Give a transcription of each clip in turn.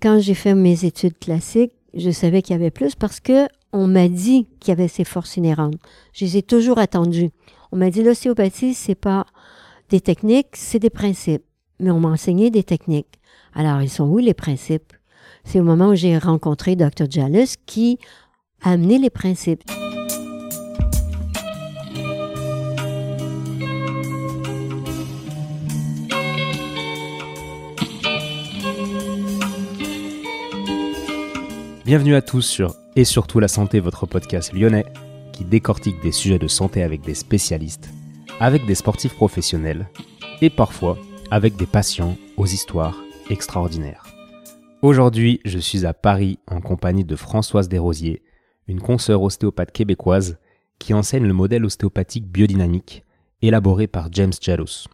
quand j'ai fait mes études classiques, je savais qu'il y avait plus parce que on m'a dit qu'il y avait ces forces inhérentes. Je les ai toujours attendues. On m'a dit l'ostéopathie, c'est pas des techniques, c'est des principes. Mais on m'a enseigné des techniques. Alors, ils sont où les principes? C'est au moment où j'ai rencontré Dr. Jallis qui a amené les principes. Bienvenue à tous sur Et surtout la santé, votre podcast lyonnais qui décortique des sujets de santé avec des spécialistes, avec des sportifs professionnels et parfois avec des patients aux histoires extraordinaires. Aujourd'hui, je suis à Paris en compagnie de Françoise Desrosiers, une consoeur ostéopathe québécoise qui enseigne le modèle ostéopathique biodynamique élaboré par James Jalous.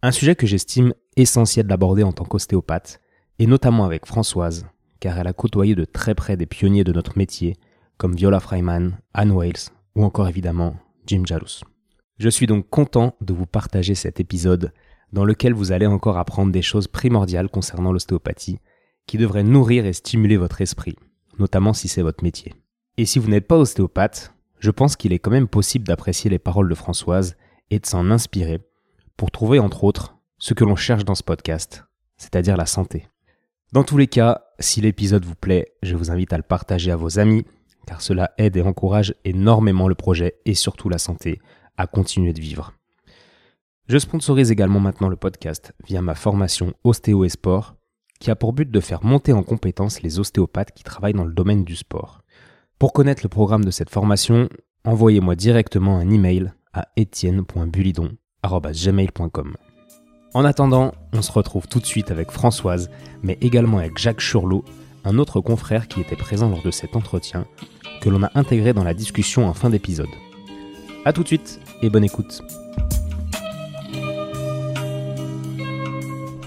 Un sujet que j'estime essentiel d'aborder en tant qu'ostéopathe, et notamment avec Françoise, car elle a côtoyé de très près des pionniers de notre métier, comme Viola Freiman, Anne Wales ou encore évidemment Jim Jalous. Je suis donc content de vous partager cet épisode dans lequel vous allez encore apprendre des choses primordiales concernant l'ostéopathie qui devraient nourrir et stimuler votre esprit, notamment si c'est votre métier. Et si vous n'êtes pas ostéopathe, je pense qu'il est quand même possible d'apprécier les paroles de Françoise et de s'en inspirer pour trouver entre autres ce que l'on cherche dans ce podcast, c'est-à-dire la santé. Dans tous les cas, si l'épisode vous plaît, je vous invite à le partager à vos amis, car cela aide et encourage énormément le projet et surtout la santé à continuer de vivre. Je sponsorise également maintenant le podcast via ma formation Ostéo et Sport, qui a pour but de faire monter en compétence les ostéopathes qui travaillent dans le domaine du sport. Pour connaître le programme de cette formation, envoyez-moi directement un email à etienne.bulidon.gmail.com. En attendant, on se retrouve tout de suite avec Françoise, mais également avec Jacques Churlot, un autre confrère qui était présent lors de cet entretien, que l'on a intégré dans la discussion en fin d'épisode. A tout de suite et bonne écoute.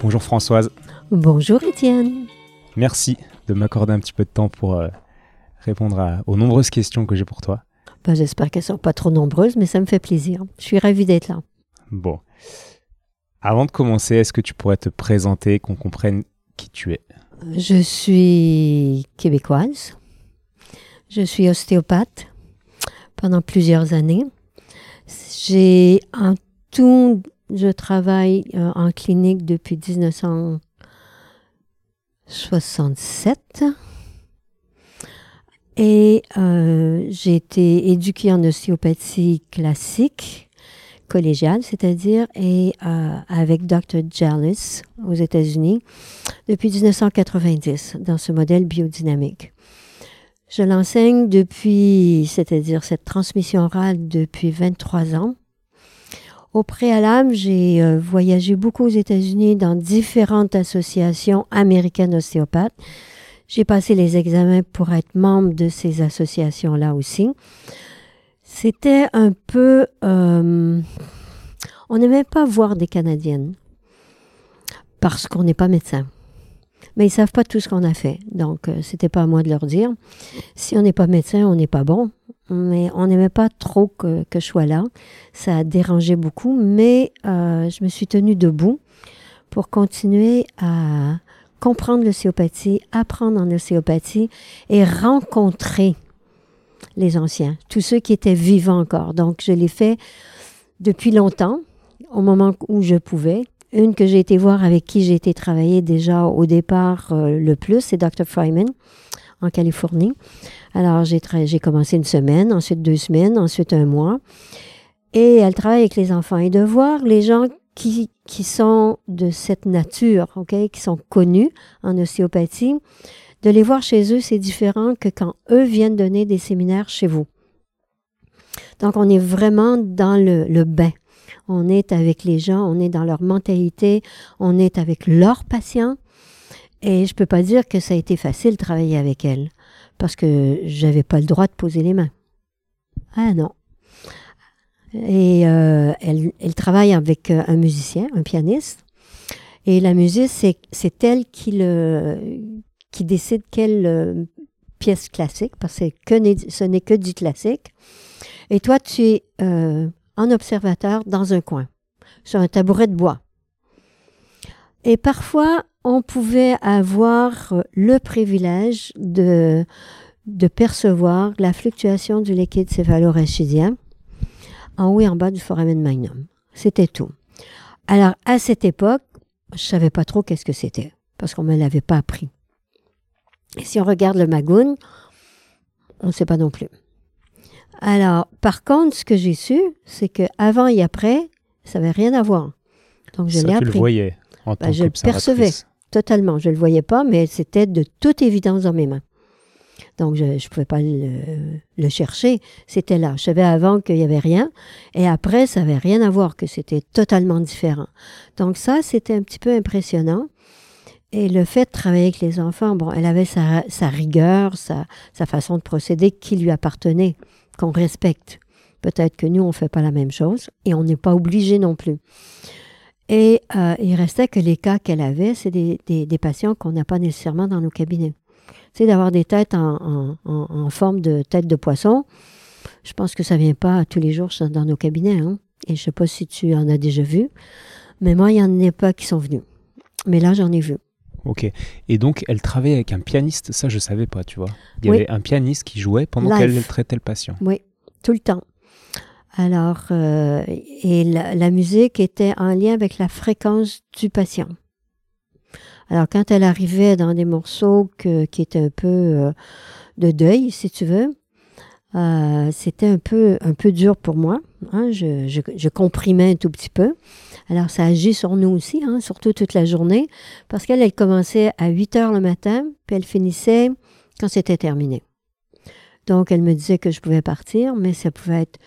Bonjour Françoise. Bonjour Étienne. Merci de m'accorder un petit peu de temps pour euh, répondre aux nombreuses questions que j'ai pour toi. Ben, J'espère qu'elles ne sont pas trop nombreuses, mais ça me fait plaisir. Je suis ravie d'être là. Bon. Avant de commencer, est-ce que tu pourrais te présenter, qu'on comprenne qui tu es? Je suis québécoise. Je suis ostéopathe pendant plusieurs années. J'ai en tout, je travaille euh, en clinique depuis 1967. Et euh, j'ai été éduquée en ostéopathie classique collégiale, c'est-à-dire, et euh, avec Dr. Jallis aux États-Unis depuis 1990 dans ce modèle biodynamique. Je l'enseigne depuis, c'est-à-dire cette transmission orale depuis 23 ans. Au préalable, j'ai euh, voyagé beaucoup aux États-Unis dans différentes associations américaines ostéopathes. J'ai passé les examens pour être membre de ces associations-là aussi. C'était un peu... Euh, on n'aimait pas voir des Canadiennes parce qu'on n'est pas médecin. Mais ils savent pas tout ce qu'on a fait. Donc, euh, c'était pas à moi de leur dire. Si on n'est pas médecin, on n'est pas bon. Mais on n'aimait pas trop que, je sois là. Ça a dérangé beaucoup. Mais euh, je me suis tenue debout pour continuer à comprendre l'océopathie, apprendre en océopathie et rencontrer les anciens, tous ceux qui étaient vivants encore. Donc, je l'ai fait depuis longtemps, au moment où je pouvais. Une que j'ai été voir avec qui j'ai été travailler déjà au départ euh, le plus, c'est Dr. Fryman en Californie. Alors, j'ai, commencé une semaine, ensuite deux semaines, ensuite un mois. Et elle travaille avec les enfants. Et de voir les gens qui, qui sont de cette nature, qui sont connus en ostéopathie, de les voir chez eux, c'est différent que quand eux viennent donner des séminaires chez vous. Donc, on est vraiment dans le, bain. On est avec les gens, on est dans leur mentalité, on est avec leurs patients. Et je ne peux pas dire que ça a été facile de travailler avec elles, parce que j'avais pas le droit de poser les mains. Ah non. Et euh, elle, travaille avec euh, un musicien, un pianiste. Et la musique, c'est elle qui le, qui décide quelle euh, pièce classique, parce que ce n'est que du classique. Et toi, tu es euh, en observateur dans un coin, sur un tabouret de bois. Et parfois, on pouvait avoir le privilège de, de percevoir la fluctuation du liquide céphalorachidien en haut et en bas du foramen magnum. C'était tout. Alors, à cette époque, je savais pas trop qu'est-ce que c'était, parce qu'on me l'avait pas appris. Et si on regarde le magoun, on ne sait pas non plus. Alors, par contre, ce que j'ai su, c'est que avant et après, ça n'avait rien à voir. Donc, je l'ai appris. Tu le voyais en Ben, tant je le percevais totalement. Je ne le voyais pas, mais c'était de toute évidence dans mes mains. Donc, je ne pouvais pas le, le chercher. C'était là. Je savais avant qu'il n'y avait rien. Et après, ça n'avait rien à voir, que c'était totalement différent. Donc, ça, c'était un petit peu impressionnant. Et le fait de travailler avec les enfants, bon, elle avait sa, sa rigueur, sa, sa façon de procéder qui lui appartenait, qu'on respecte. Peut-être que nous, on ne fait pas la même chose et on n'est pas obligé non plus. Et euh, il restait que les cas qu'elle avait, c'est des, des, des patients qu'on n'a pas nécessairement dans nos cabinets. Sais, d'avoir des têtes en, en, en forme de tête de poisson, je pense que ça vient pas tous les jours dans nos cabinets. Hein? Et je sais pas si tu en as déjà vu, mais moi, il y en a pas qui sont venus. Mais là, j'en ai vu. Ok. Et donc, elle travaillait avec un pianiste, ça je savais pas, tu vois. Il y Oui. avait un pianiste qui jouait pendant qu'elle traitait le patient. Oui, tout le temps. Alors, euh, et la, la musique était en lien avec la fréquence du patient. Alors, quand elle arrivait dans des morceaux que- qui étaient un peu euh, de deuil, si tu veux, euh, c'était un peu, un peu dur pour moi. hein. Je, je, je comprimais un tout petit peu. Alors, ça agit sur nous aussi, hein, surtout toute la journée, parce qu'elle, elle commençait à 8 heures le matin, puis elle finissait quand c'était terminé. Donc, elle me disait que je pouvais partir, mais ça pouvait être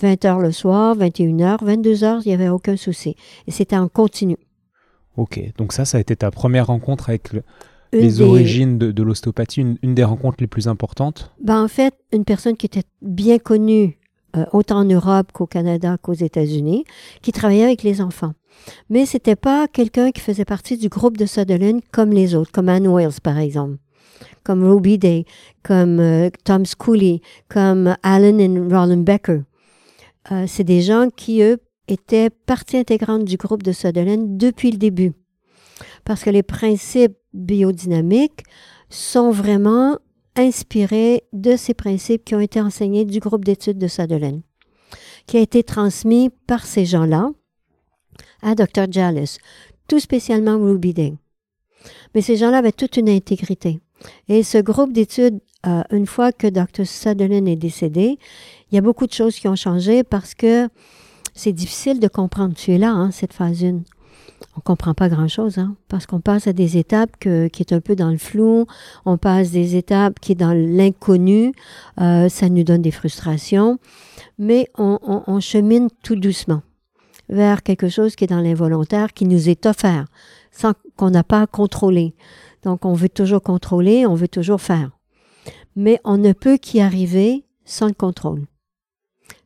20 heures le soir, 21 heures, 22 heures, il n'y avait aucun souci. Et c'était en continu. Ok. Donc ça, ça a été ta première rencontre avec le- les des- origines de, de l'ostéopathie, une, une des rencontres les plus importantes? Ben, en fait, une personne qui était bien connue, euh, autant en Europe qu'au Canada qu'aux États-Unis, qui travaillait avec les enfants. Mais c'était pas quelqu'un qui faisait partie du groupe de Sutherland comme les autres, comme Anne Wells, par exemple, comme Ruby Day, comme euh, Tom Scully, comme Alan et Roland Becker. Euh, c'est des gens qui, eux, étaient partie intégrante du groupe de Sutherland depuis le début. Parce que les principes biodynamiques sont vraiment inspirés de ces principes qui ont été enseignés du groupe d'études de Sutherland, qui a été transmis par ces gens-là à Dr. Jallis, tout spécialement Ruby Day. Mais ces gens-là avaient toute une intégrité. Et ce groupe d'études, euh, une fois que Dr. Sutherland est décédé, il y a beaucoup de choses qui ont changé parce que c'est difficile de comprendre. Tu es là, hein, cette phase 1. On comprend pas grand-chose, hein, parce qu'on passe à des étapes qui est un peu dans le flou, on passe des étapes qui est dans l'inconnu, euh, ça nous donne des frustrations, mais on chemine tout doucement vers quelque chose qui est dans l'involontaire, qui nous est offert, sans qu'on n'a pas à contrôler. Donc, on veut toujours contrôler, on veut toujours faire. Mais on ne peut qu'y arriver sans le contrôle,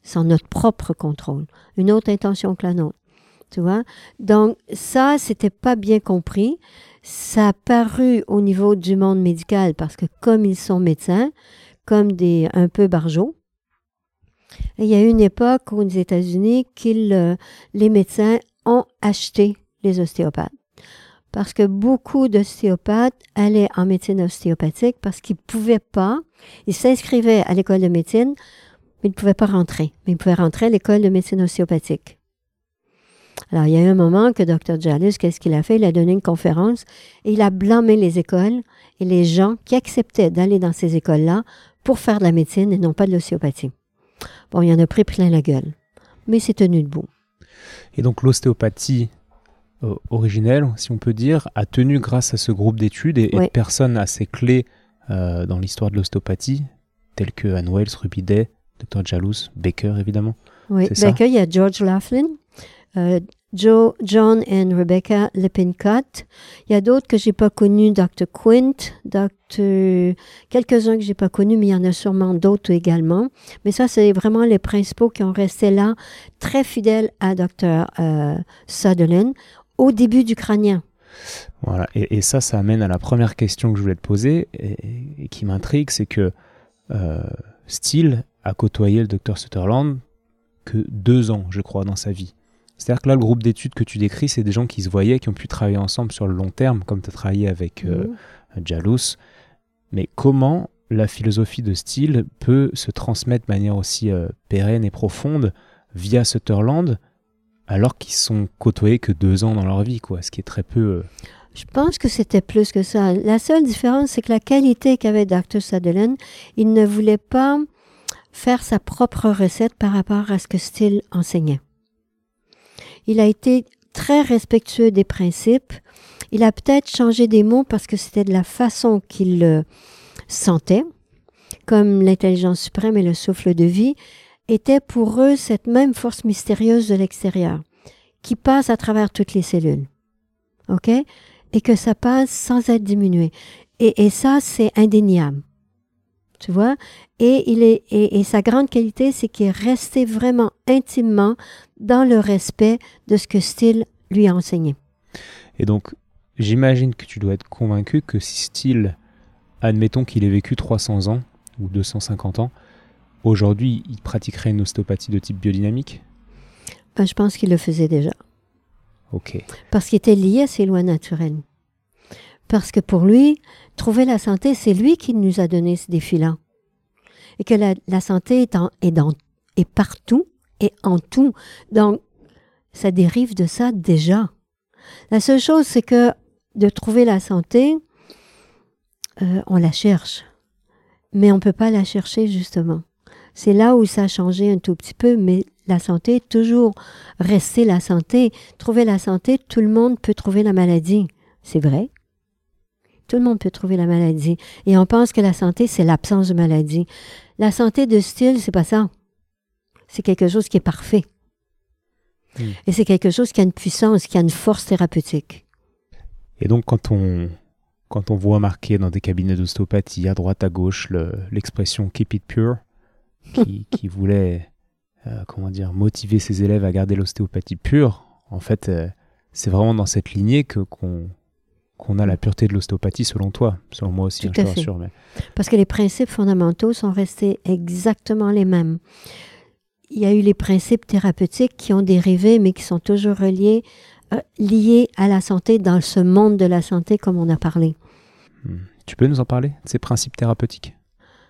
sans notre propre contrôle, une autre intention que la nôtre. Donc, ça, c'était pas bien compris. Ça a paru au niveau du monde médical parce que comme ils sont médecins, comme des un peu barjots, il y a eu une époque aux États-Unis qu'ils, euh, les médecins ont acheté les ostéopathes. Parce que beaucoup d'ostéopathes allaient en médecine ostéopathique parce qu'ils pouvaient pas, ils s'inscrivaient à l'école de médecine, mais ils ne pouvaient pas rentrer. Mais ils pouvaient rentrer à l'école de médecine ostéopathique. Alors, il y a eu un moment que Dr. Jallis, qu'est-ce qu'il a fait? Il a donné une conférence et il a blâmé les écoles et les gens qui acceptaient d'aller dans ces écoles-là pour faire de la médecine et non pas de l'ostéopathie. Bon, il en a pris plein la gueule, mais c'est tenu debout. Et donc l'ostéopathie euh, originelle, si on peut dire, a tenu grâce à ce groupe d'études et, et Oui. de personnes assez clés euh, dans l'histoire de l'ostéopathie, telles que Anne Wells, Ruby Day, Dr. Jalous, Baker évidemment. Oui. Baker, il y a George Laughlin, euh, Joe, John et Rebecca Lippincott. Il y a d'autres que j'ai pas connus, Dr. Quint, Dr. quelques-uns que j'ai pas connus, mais il y en a sûrement d'autres également. Mais ça, c'est vraiment les principaux qui ont resté là, très fidèles à Dr. euh, Sutherland au début du crânien. Voilà. Et, ça, ça amène à la première question que je voulais te poser et, et qui m'intrigue, c'est que euh, Steele a côtoyé le Dr. Sutherland que deux ans, je crois, dans sa vie. C'est-à-dire que là, le groupe d'études que tu décris, c'est des gens qui se voyaient, qui ont pu travailler ensemble sur le long terme, comme tu as travaillé avec euh, Mhm. Jalous. Mais comment la philosophie de style peut se transmettre de manière aussi euh, pérenne et profonde via Sutherland, alors qu'ils sont côtoyés que deux ans dans leur vie, quoi, ce qui est très peu. euh, Je pense que c'était plus que ça. La seule différence, c'est que la qualité qu'avait Dr. Sutherland, il ne voulait pas faire sa propre recette par rapport à ce que Steele enseignait. Il a été très respectueux des principes. Il a peut-être changé des mots parce que c'était de la façon qu'il le sentait, comme l'intelligence suprême et le souffle de vie, était pour eux cette même force mystérieuse de l'extérieur qui passe à travers toutes les cellules. OK? Et que ça passe sans être diminué. Et, et ça, c'est indéniable. Tu vois? Et, il est, et, et sa grande qualité, c'est qu'il est resté vraiment intimement dans le respect de ce que Steele lui a enseigné. Et donc, j'imagine que tu dois être convaincu que si Steele, admettons qu'il ait vécu 300 ans ou 250 ans, aujourd'hui, il pratiquerait une ostéopathie de type biodynamique? Ben, je pense qu'il le faisait déjà. Ok. Parce qu'il était lié à ses lois naturelles. Parce que pour lui, trouver la santé, c'est lui qui nous a donné ce défi-là. Et que la, santé est, en, est, dans, est partout et en tout. Donc, ça dérive de ça déjà. La seule chose, c'est que de trouver la santé, euh, on la cherche. Mais on ne peut pas la chercher, justement. C'est là où ça a changé un tout petit peu, mais la santé, toujours rester la santé. Trouver la santé, tout le monde peut trouver la maladie. C'est vrai. Tout le monde peut trouver la maladie. Et on pense que la santé, c'est l'absence de maladie. La santé de style, c'est pas ça. C'est quelque chose qui est parfait. Mm. Et c'est quelque chose qui a une puissance, qui a une force thérapeutique. Et donc, quand on, quand on voit marqué dans des cabinets d'ostéopathie, à droite, à gauche, le- l'expression Keep it pure, qui, qui voulait, euh, comment dire, motiver ses élèves à garder l'ostéopathie pure, en fait, euh, c'est vraiment dans cette lignée que qu'on qu'on a la pureté de l'ostéopathie selon toi, selon moi aussi, Tout je te rassure. Mais... Parce que les principes fondamentaux sont restés exactement les mêmes. Il y a eu les principes thérapeutiques qui ont dérivé, mais qui sont toujours reliés, euh, liés à la santé dans ce monde de la santé, comme on a parlé. Hmm. Tu peux nous en parler, de ces principes thérapeutiques?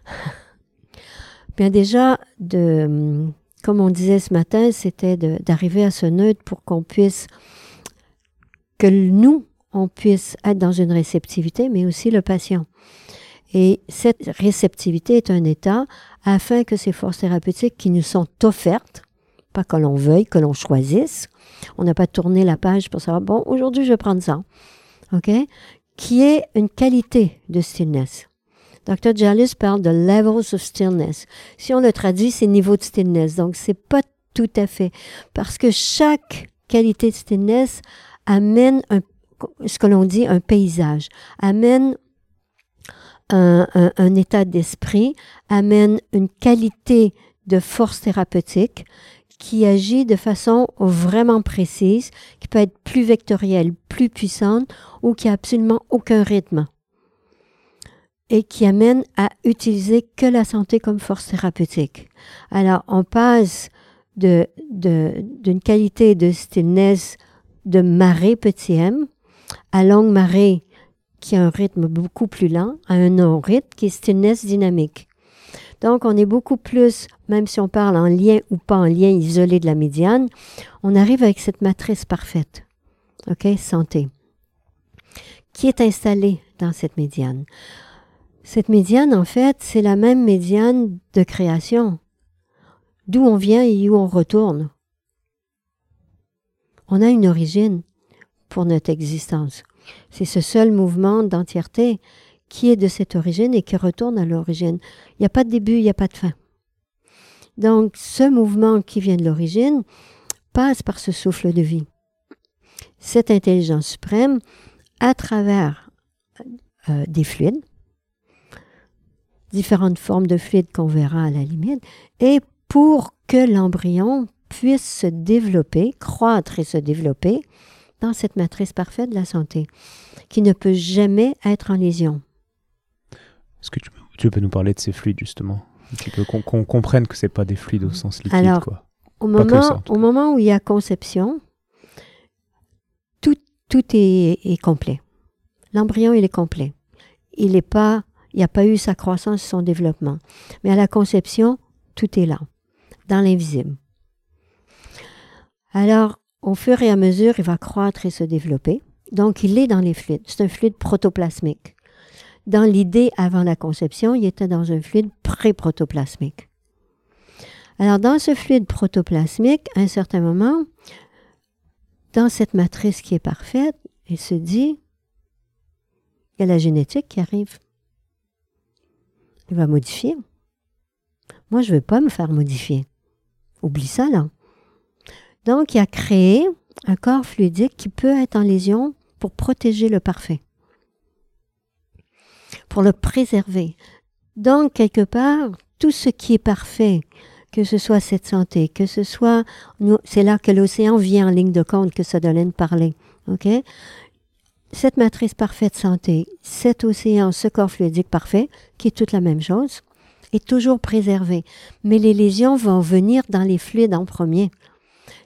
Bien déjà, de, hum, comme on disait ce matin, c'était d'arriver à ce neutre pour qu'on puisse, que nous, on puisse être dans une réceptivité, mais aussi le patient. Et cette réceptivité est un état afin que ces forces thérapeutiques qui nous sont offertes, pas que l'on veuille, que l'on choisisse, on n'a pas tourné la page pour savoir, bon, aujourd'hui je vais prendre ça, OK? Qui est une qualité de stillness. Dr. Jallis parle de levels of stillness. Si on le traduit, c'est niveau de stillness. Donc, c'est pas tout à fait. Parce que chaque qualité de stillness amène un, ce que l'on dit un paysage, amène un, état d'esprit, amène une qualité de force thérapeutique qui agit de façon vraiment précise, qui peut être plus vectorielle, plus puissante ou qui a absolument aucun rythme et qui amène à utiliser que la santé comme force thérapeutique. Alors, on passe d'une qualité de stillness de marée petit m à longue marée qui a un rythme beaucoup plus lent, à un non-rythme qui est stillness dynamique. Donc, on est beaucoup plus, même si on parle en lien ou pas en lien isolé de la médiane, on arrive avec cette matrice parfaite. OK? Santé. Qui est installée dans cette médiane? Cette médiane, en fait, c'est la même médiane de création. D'où on vient et où on retourne. On a une origine pour notre existence. C'est ce seul mouvement d'entièreté qui est de cette origine et qui retourne à l'origine. Il n'y a pas de début, il n'y a pas de fin. Donc, ce mouvement qui vient de l'origine passe par ce souffle de vie. Cette intelligence suprême, à travers euh, des fluides, différentes formes de fluides qu'on verra à la limite, et pour que l'embryon puisse se développer, croître et se développer dans cette matrice parfaite de la santé, qui ne peut jamais être en lésion. Est-ce que tu, tu peux nous parler de ces fluides, justement? Qu'on comprenne que c'est pas des fluides au sens liquide, Alors, quoi. au moment, ça, en tout au moment où il y a conception, tout, tout est, est complet. L'embryon, il est complet. Il est pas, il n'y a pas eu sa croissance, son développement. Mais à la conception, tout est là, dans l'invisible. Alors, au fur et à mesure, il va croître et se développer. Donc, il est dans les fluides. C'est un fluide protoplasmique. Dans l'idée, avant la conception, il était dans un fluide pré-protoplasmique. Alors, dans ce fluide protoplasmique, à un certain moment, dans cette matrice qui est parfaite, il se dit, il y a la génétique qui arrive. Il va modifier. Moi, je ne veux pas me faire modifier. Oublie ça, là. Donc, il a créé un corps fluidique qui peut être en lésion pour protéger le parfait, pour le préserver. Donc, quelque part, tout ce qui est parfait, que ce soit cette santé, que ce soit, c'est là que l'océan vient en ligne de compte que Sodolène parlait, ok? Cette matrice parfaite santé, cet océan, ce corps fluidique parfait, qui est toute la même chose, est toujours préservé. Mais les lésions vont venir dans les fluides en premier.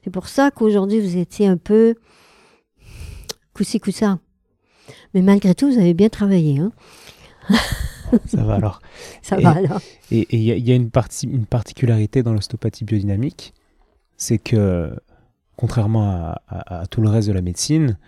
C'est pour ça qu'aujourd'hui, vous étiez un peu coussi coussa. Mais malgré tout, vous avez bien travaillé. Hein? Ça va alors. Ça Et- va alors. Et il y, a- il y a une, partie, une particularité dans l'ostéopathie biodynamique, c'est que, contrairement à, à- à tout le reste de la médecine,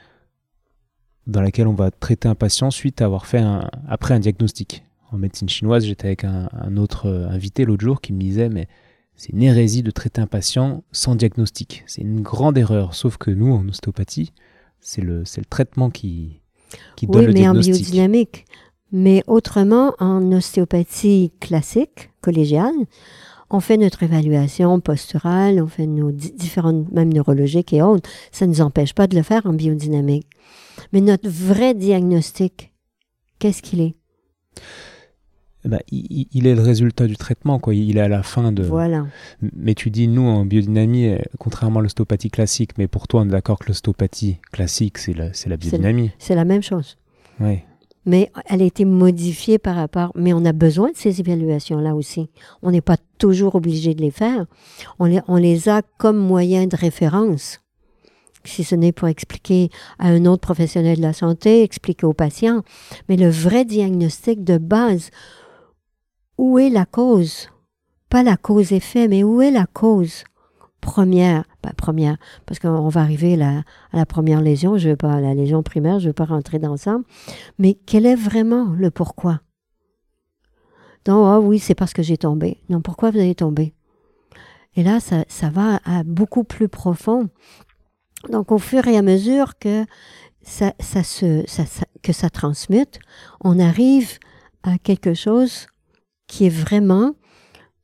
dans laquelle on va traiter un patient suite à avoir fait un, après un diagnostic. En médecine chinoise, j'étais avec un, un autre euh, invité l'autre jour qui me disait, mais c'est une hérésie de traiter un patient sans diagnostic. C'est une grande erreur, sauf que nous, en ostéopathie, c'est le, traitement qui, qui donne Oui, le mais en diagnostic. biodynamique. Mais autrement, en ostéopathie classique, collégiale, on fait notre évaluation posturale, on fait nos di- différentes, même neurologiques et autres. Ça ne nous empêche pas de le faire en biodynamique. Mais notre vrai diagnostic, qu'est-ce qu'il est? Il, il- il est le résultat du traitement, quoi. Il est à la fin de. Voilà. Mais tu dis, nous, en biodynamie, euh, contrairement à l'ostéopathie classique, mais pour toi, on est d'accord que l'ostéopathie classique, c'est la, la biodynamie. C'est la même chose. Ouais. Mais elle a été modifiée par rapport. Mais on a besoin de ces évaluations-là aussi. On n'est pas toujours obligé de les faire. On les, on les a comme moyen de référence. Si ce n'est pour expliquer à un autre professionnel de la santé, expliquer aux patients. Mais le vrai diagnostic de base, où est la cause? Pas la cause-effet, mais où est la cause? Première? Pas première, parce qu'on va arriver là, à la première lésion, je veux pas, la lésion primaire, je veux pas rentrer dans ça. Mais quel est vraiment le pourquoi? Donc, ah oui, c'est parce que j'ai tombé. Non, pourquoi vous avez tombé? Et là, ça, va à beaucoup plus profond. Donc, au fur et à mesure que ça, se, que ça transmute, on arrive à quelque chose qui est vraiment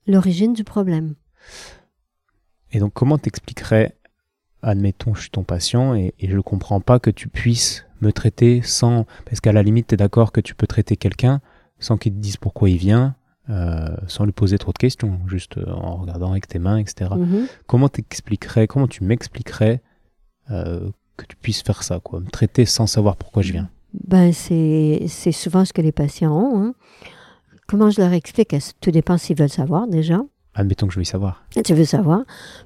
l'origine du problème. Et donc, comment t'expliquerais, admettons, je suis ton patient et, et je ne comprends pas que tu puisses me traiter sans. Parce qu'à la limite, tu es d'accord que tu peux traiter quelqu'un sans qu'il te dise pourquoi il vient, euh, sans lui poser trop de questions, juste euh, en regardant avec tes mains, etc. Mhm. Comment t'expliquerais, comment tu m'expliquerais euh, que tu puisses faire ça, quoi, me traiter sans savoir pourquoi je viens? Ben, c'est c'est souvent ce que les patients ont. hein. Comment je leur explique? Tout dépend s'ils veulent savoir déjà? Admettons que je veuille savoir. Tu veux savoir?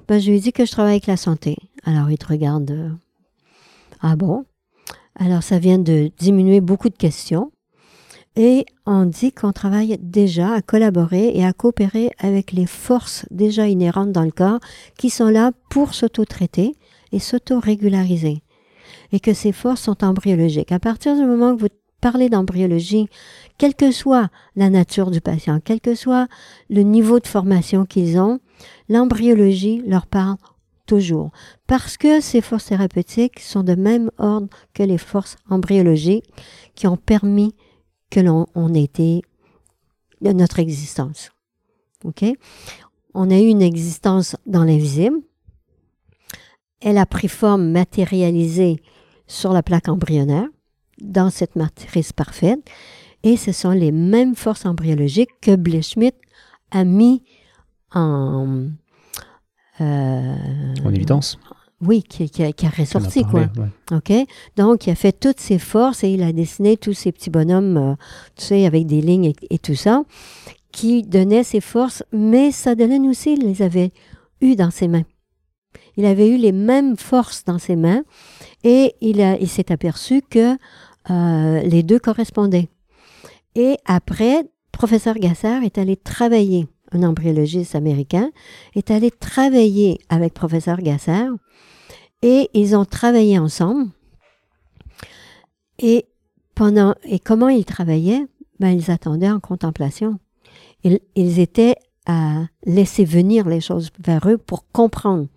Ben, je lui dis que je travaille avec la santé. Alors, il te regarde. euh, ah bon? Alors, ça vient de diminuer beaucoup de questions. Et on dit qu'on travaille déjà à collaborer et à coopérer avec les forces déjà inhérentes dans le corps qui sont là pour s'auto-traiter et s'auto-régulariser. Et que ces forces sont embryologiques. À partir du moment que vous parlez d'embryologie, quelle que soit la nature du patient, quel que soit le niveau de formation qu'ils ont, l'embryologie leur parle toujours. Parce que ces forces thérapeutiques sont de même ordre que les forces embryologiques qui ont permis que l'on on ait été de notre existence. OK? On a eu une existence dans l'invisible. Elle a pris forme matérialisée sur la plaque embryonnaire, dans cette matrice parfaite. Et ce sont les mêmes forces embryologiques que Blechschmidt a mis en... euh, En évidence Oui, qui, qui a, qui a On en a ressorti, quoi. ouais. OK? Donc, il a fait toutes ses forces et il a dessiné tous ces petits bonhommes, euh, tu sais, avec des lignes et, et tout ça, qui donnaient ses forces, mais Sutherland aussi les avait eues dans ses mains. Il avait eu les mêmes forces dans ses mains et il, a- il s'est aperçu que euh, les deux correspondaient. Et après, professeur Gassard est allé travailler, un embryologiste américain, est allé travailler avec professeur Gassard et ils ont travaillé ensemble. Et pendant et comment ils travaillaient? Ben ils attendaient en contemplation. Ils, ils étaient à laisser venir les choses vers eux pour comprendre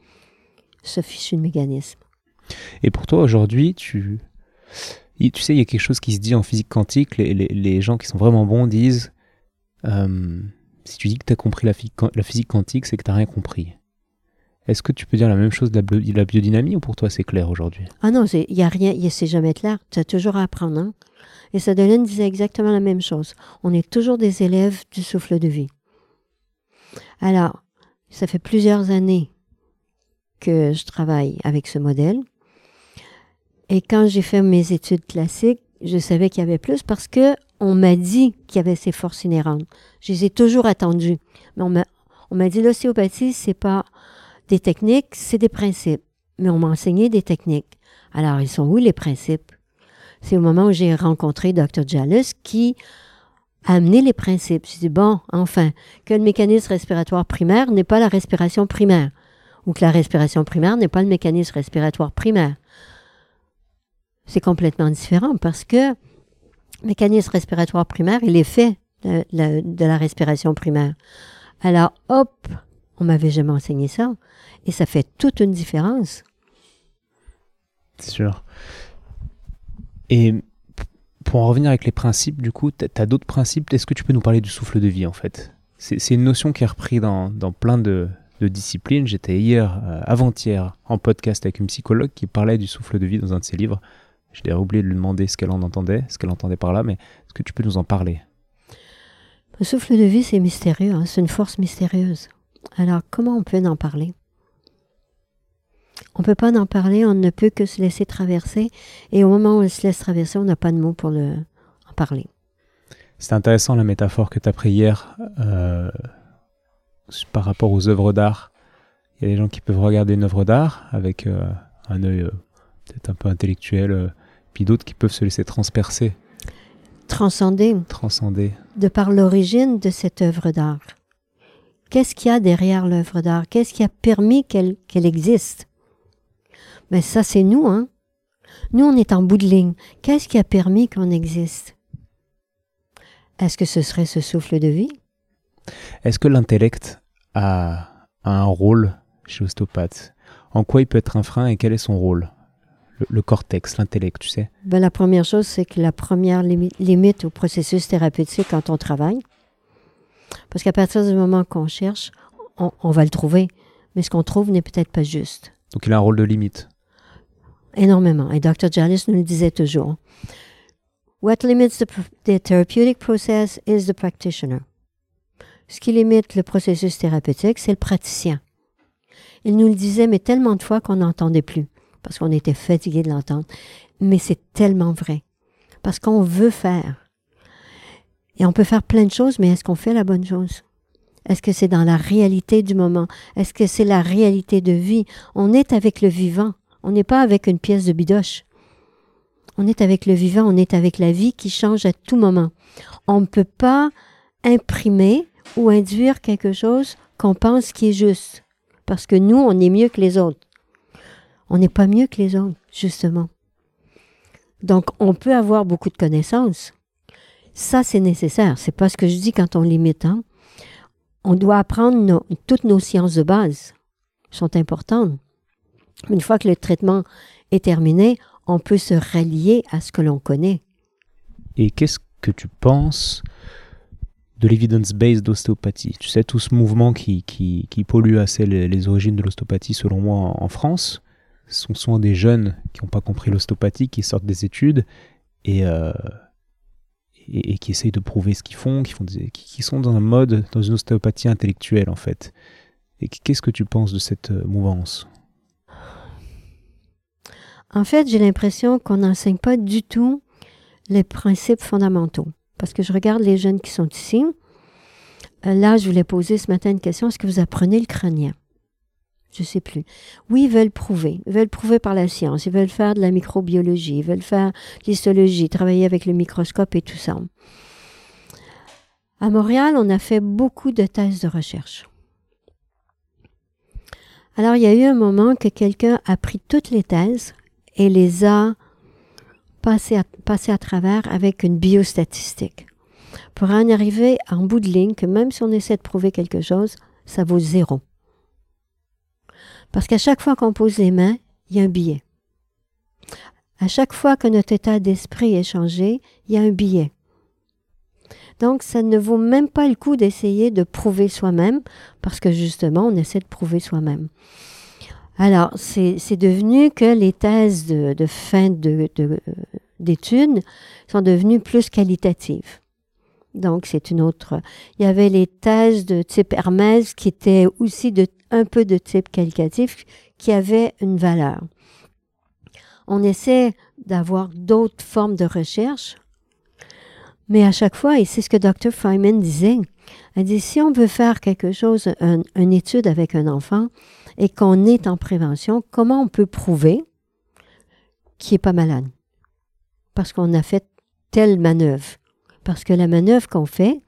ce fichu mécanisme. Et pour toi, aujourd'hui, tu... tu sais, il y a quelque chose qui se dit en physique quantique. Les, les- gens qui sont vraiment bons disent euh, si tu dis que tu as compris la, phy- la physique quantique, c'est que tu n'as rien compris. Est-ce que tu peux dire la même chose de la, biodynamie ou pour toi c'est clair aujourd'hui? Ah non, il n'y a rien, c'est jamais clair. Tu as toujours à apprendre. Hein? Et Sadolin disait exactement la même chose. On est toujours des élèves du souffle de vie. Alors, ça fait plusieurs années que je travaille avec ce modèle. Et quand j'ai fait mes études classiques, je savais qu'il y avait plus parce que on m'a dit qu'il y avait ces forces inhérentes. Je les ai toujours attendues. Mais on m'a, dit l'ostéopathie, c'est pas des techniques, c'est des principes. Mais on m'a enseigné des techniques. Alors, ils sont où les principes? C'est au moment où j'ai rencontré Dr. Jallis qui a amené les principes. J'ai dit, bon, enfin, que le mécanisme respiratoire primaire n'est pas la respiration primaire, ou que la respiration primaire n'est pas le mécanisme respiratoire primaire. C'est complètement différent parce que le mécanisme respiratoire primaire, il est fait de, la- respiration primaire. Alors, hop, on m'avait jamais enseigné ça. Et ça fait toute une différence. C'est sûr. Et pour en revenir avec les principes, du coup, tu as d'autres principes? Est-ce que tu peux nous parler du souffle de vie, en fait? C'est une notion qui est reprise dans, plein de, de disciplines. J'étais hier, euh, avant-hier, en podcast avec une psychologue qui parlait du souffle de vie dans un de ses livres. J'ai d'ailleurs oublié de lui demander ce qu'elle en entendait, ce qu'elle entendait par là, mais est-ce que tu peux nous en parler? Le souffle de vie, c'est mystérieux, hein, c'est une force mystérieuse. Alors, comment on peut en parler? On ne peut pas en parler, on ne peut que se laisser traverser. Et au moment où on se laisse traverser, on n'a pas de mots pour le, en parler. C'est intéressant la métaphore que tu as pris hier euh, par rapport aux œuvres d'art. Il y a des gens qui peuvent regarder une œuvre d'art avec euh, un œil euh, peut-être un peu intellectuel, puis d'autres qui peuvent se laisser transpercer, Transcender. Transcender. de par l'origine de cette œuvre d'art. Qu'est-ce qu'il y a derrière l'œuvre d'art? Qu'est-ce qui a permis qu'elle existe? Mais ça, c'est nous, hein. Nous, on est en bout de ligne. Qu'est-ce qui a permis qu'on existe? Est-ce que ce serait ce souffle de vie? Est-ce que l'intellect a, a un rôle chez l'ostéopathe? En quoi il peut être un frein et quel est son rôle? Le, le cortex, l'intellect, tu sais ben, La première chose, c'est que la première limi- limite au processus thérapeutique quand on travaille, parce qu'à partir du moment qu'on cherche, on, on va le trouver, mais ce qu'on trouve n'est peut-être pas juste. Donc il a un rôle de limite. Énormément. Et Dr. Janis nous le disait toujours. What limits the, the therapeutic process is the practitioner. Ce qui limite le processus thérapeutique, c'est le praticien. Il nous le disait, mais tellement de fois qu'on n'entendait plus, parce qu'on était fatigué de l'entendre. Mais c'est tellement vrai. Parce qu'on veut faire. Et on peut faire plein de choses, mais est-ce qu'on fait la bonne chose? Est-ce que c'est dans la réalité du moment? Est-ce que c'est la réalité de vie? On est avec le vivant. On n'est pas avec une pièce de bidoche. On est avec le vivant, on est avec la vie qui change à tout moment. On ne peut pas imprimer ou induire quelque chose qu'on pense qui est juste. Parce que nous, on est mieux que les autres. On n'est pas mieux que les autres, justement. Donc, on peut avoir beaucoup de connaissances. Ça, c'est nécessaire. C'est pas ce que je dis quand on limite. Hein? On doit apprendre toutes nos sciences de base. sont importantes. Une fois que le traitement est terminé, on peut se rallier à ce que l'on connaît. Et qu'est-ce que tu penses de l'evidence-based d'ostéopathie Tu sais, tout ce mouvement qui, qui, pollue assez les, les origines de l'ostéopathie, selon moi, en, France, ce sont souvent des jeunes qui n'ont pas compris l'ostéopathie, qui sortent des études et, euh, qui essayent de prouver ce qu'ils font, qui sont dans un mode, dans une ostéopathie intellectuelle, en fait. Et qu'est-ce que tu penses de cette euh, mouvance? En fait, j'ai l'impression qu'on n'enseigne pas du tout les principes fondamentaux. Parce que je regarde les jeunes qui sont ici. Euh, Là, je voulais poser ce matin une question. Est-ce que vous apprenez le crânien? Je sais plus. Oui, ils veulent prouver. Ils veulent prouver par la science. Ils veulent faire de la microbiologie. Ils veulent faire l'histologie, travailler avec le microscope et tout ça. À Montréal, on a fait beaucoup de thèses de recherche. Alors, il y a eu un moment que quelqu'un a pris toutes les thèses et les a passées à, à travers avec une biostatistique. Pour en arriver en bout de ligne que même si on essaie de prouver quelque chose, ça vaut zéro. Parce qu'à chaque fois qu'on pose les mains, il y a un billet. À chaque fois que notre état d'esprit est changé, il y a un billet. Donc, ça ne vaut même pas le coup d'essayer de prouver soi-même, parce que justement, on essaie de prouver soi-même. Alors, c'est devenu que les thèses de, fin d'études sont devenues plus qualitatives. Donc, c'est une autre. Il y avait les thèses de type Hermès qui étaient aussi de, un peu de type qualitatif, qui avaient une valeur. On essaie d'avoir d'autres formes de recherche, mais à chaque fois, et c'est ce que Dr. Feynman disait, elle dit si on veut faire quelque chose, une étude avec un enfant, et qu'on est en prévention, comment on peut prouver qu'il n'est pas malade? Parce qu'on a fait telle manœuvre. Parce que la manœuvre qu'on fait,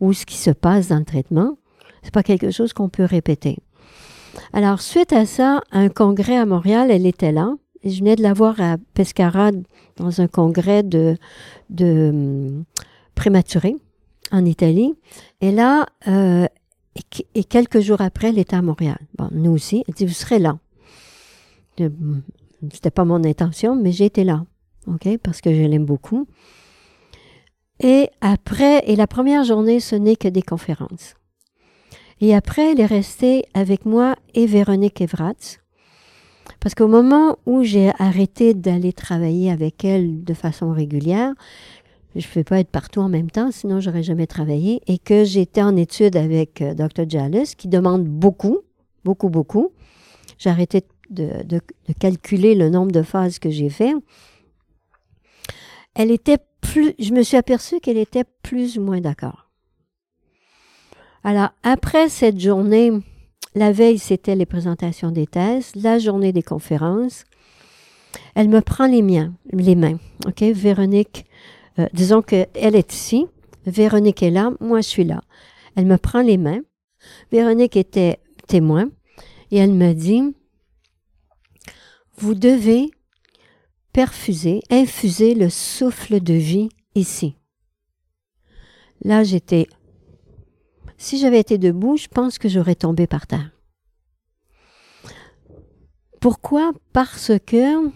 ou ce qui se passe dans le traitement, c'est pas quelque chose qu'on peut répéter. Alors, suite à ça, un congrès à Montréal, elle était là. Je venais de la voir à Pescara dans un congrès de, de hum, en Italie. Et là, euh, et, quelques jours après, elle était à Montréal. Bon, nous aussi. Elle dit, vous serez là. C'était pas mon intention, mais j'étais là. OK? Parce que je l'aime beaucoup. Et après, et la première journée, ce n'est que des conférences. Et après, elle est restée avec moi et Véronique Evratz. Parce qu'au moment où j'ai arrêté d'aller travailler avec elle de façon régulière, je ne peux pas être partout en même temps, sinon j'aurais jamais travaillé, et que j'étais en étude avec euh, Dr. Jallis, qui demande beaucoup, beaucoup, beaucoup. J'ai arrêté de, de, calculer le nombre de phases que j'ai fait. Elle était plus, je me suis aperçue qu'elle était plus ou moins d'accord. Alors, après cette journée, la veille, c'était les présentations des thèses, la journée des conférences. Elle me prend les miens, les mains. OK? Véronique, euh, disons qu'elle est ici, Véronique est là, moi je suis là. Elle me prend les mains. Véronique était témoin et elle me dit, vous devez perfuser, infuser le souffle de vie ici. Là, j'étais... Si j'avais été debout, je pense que j'aurais tombé par terre. Pourquoi? Parce que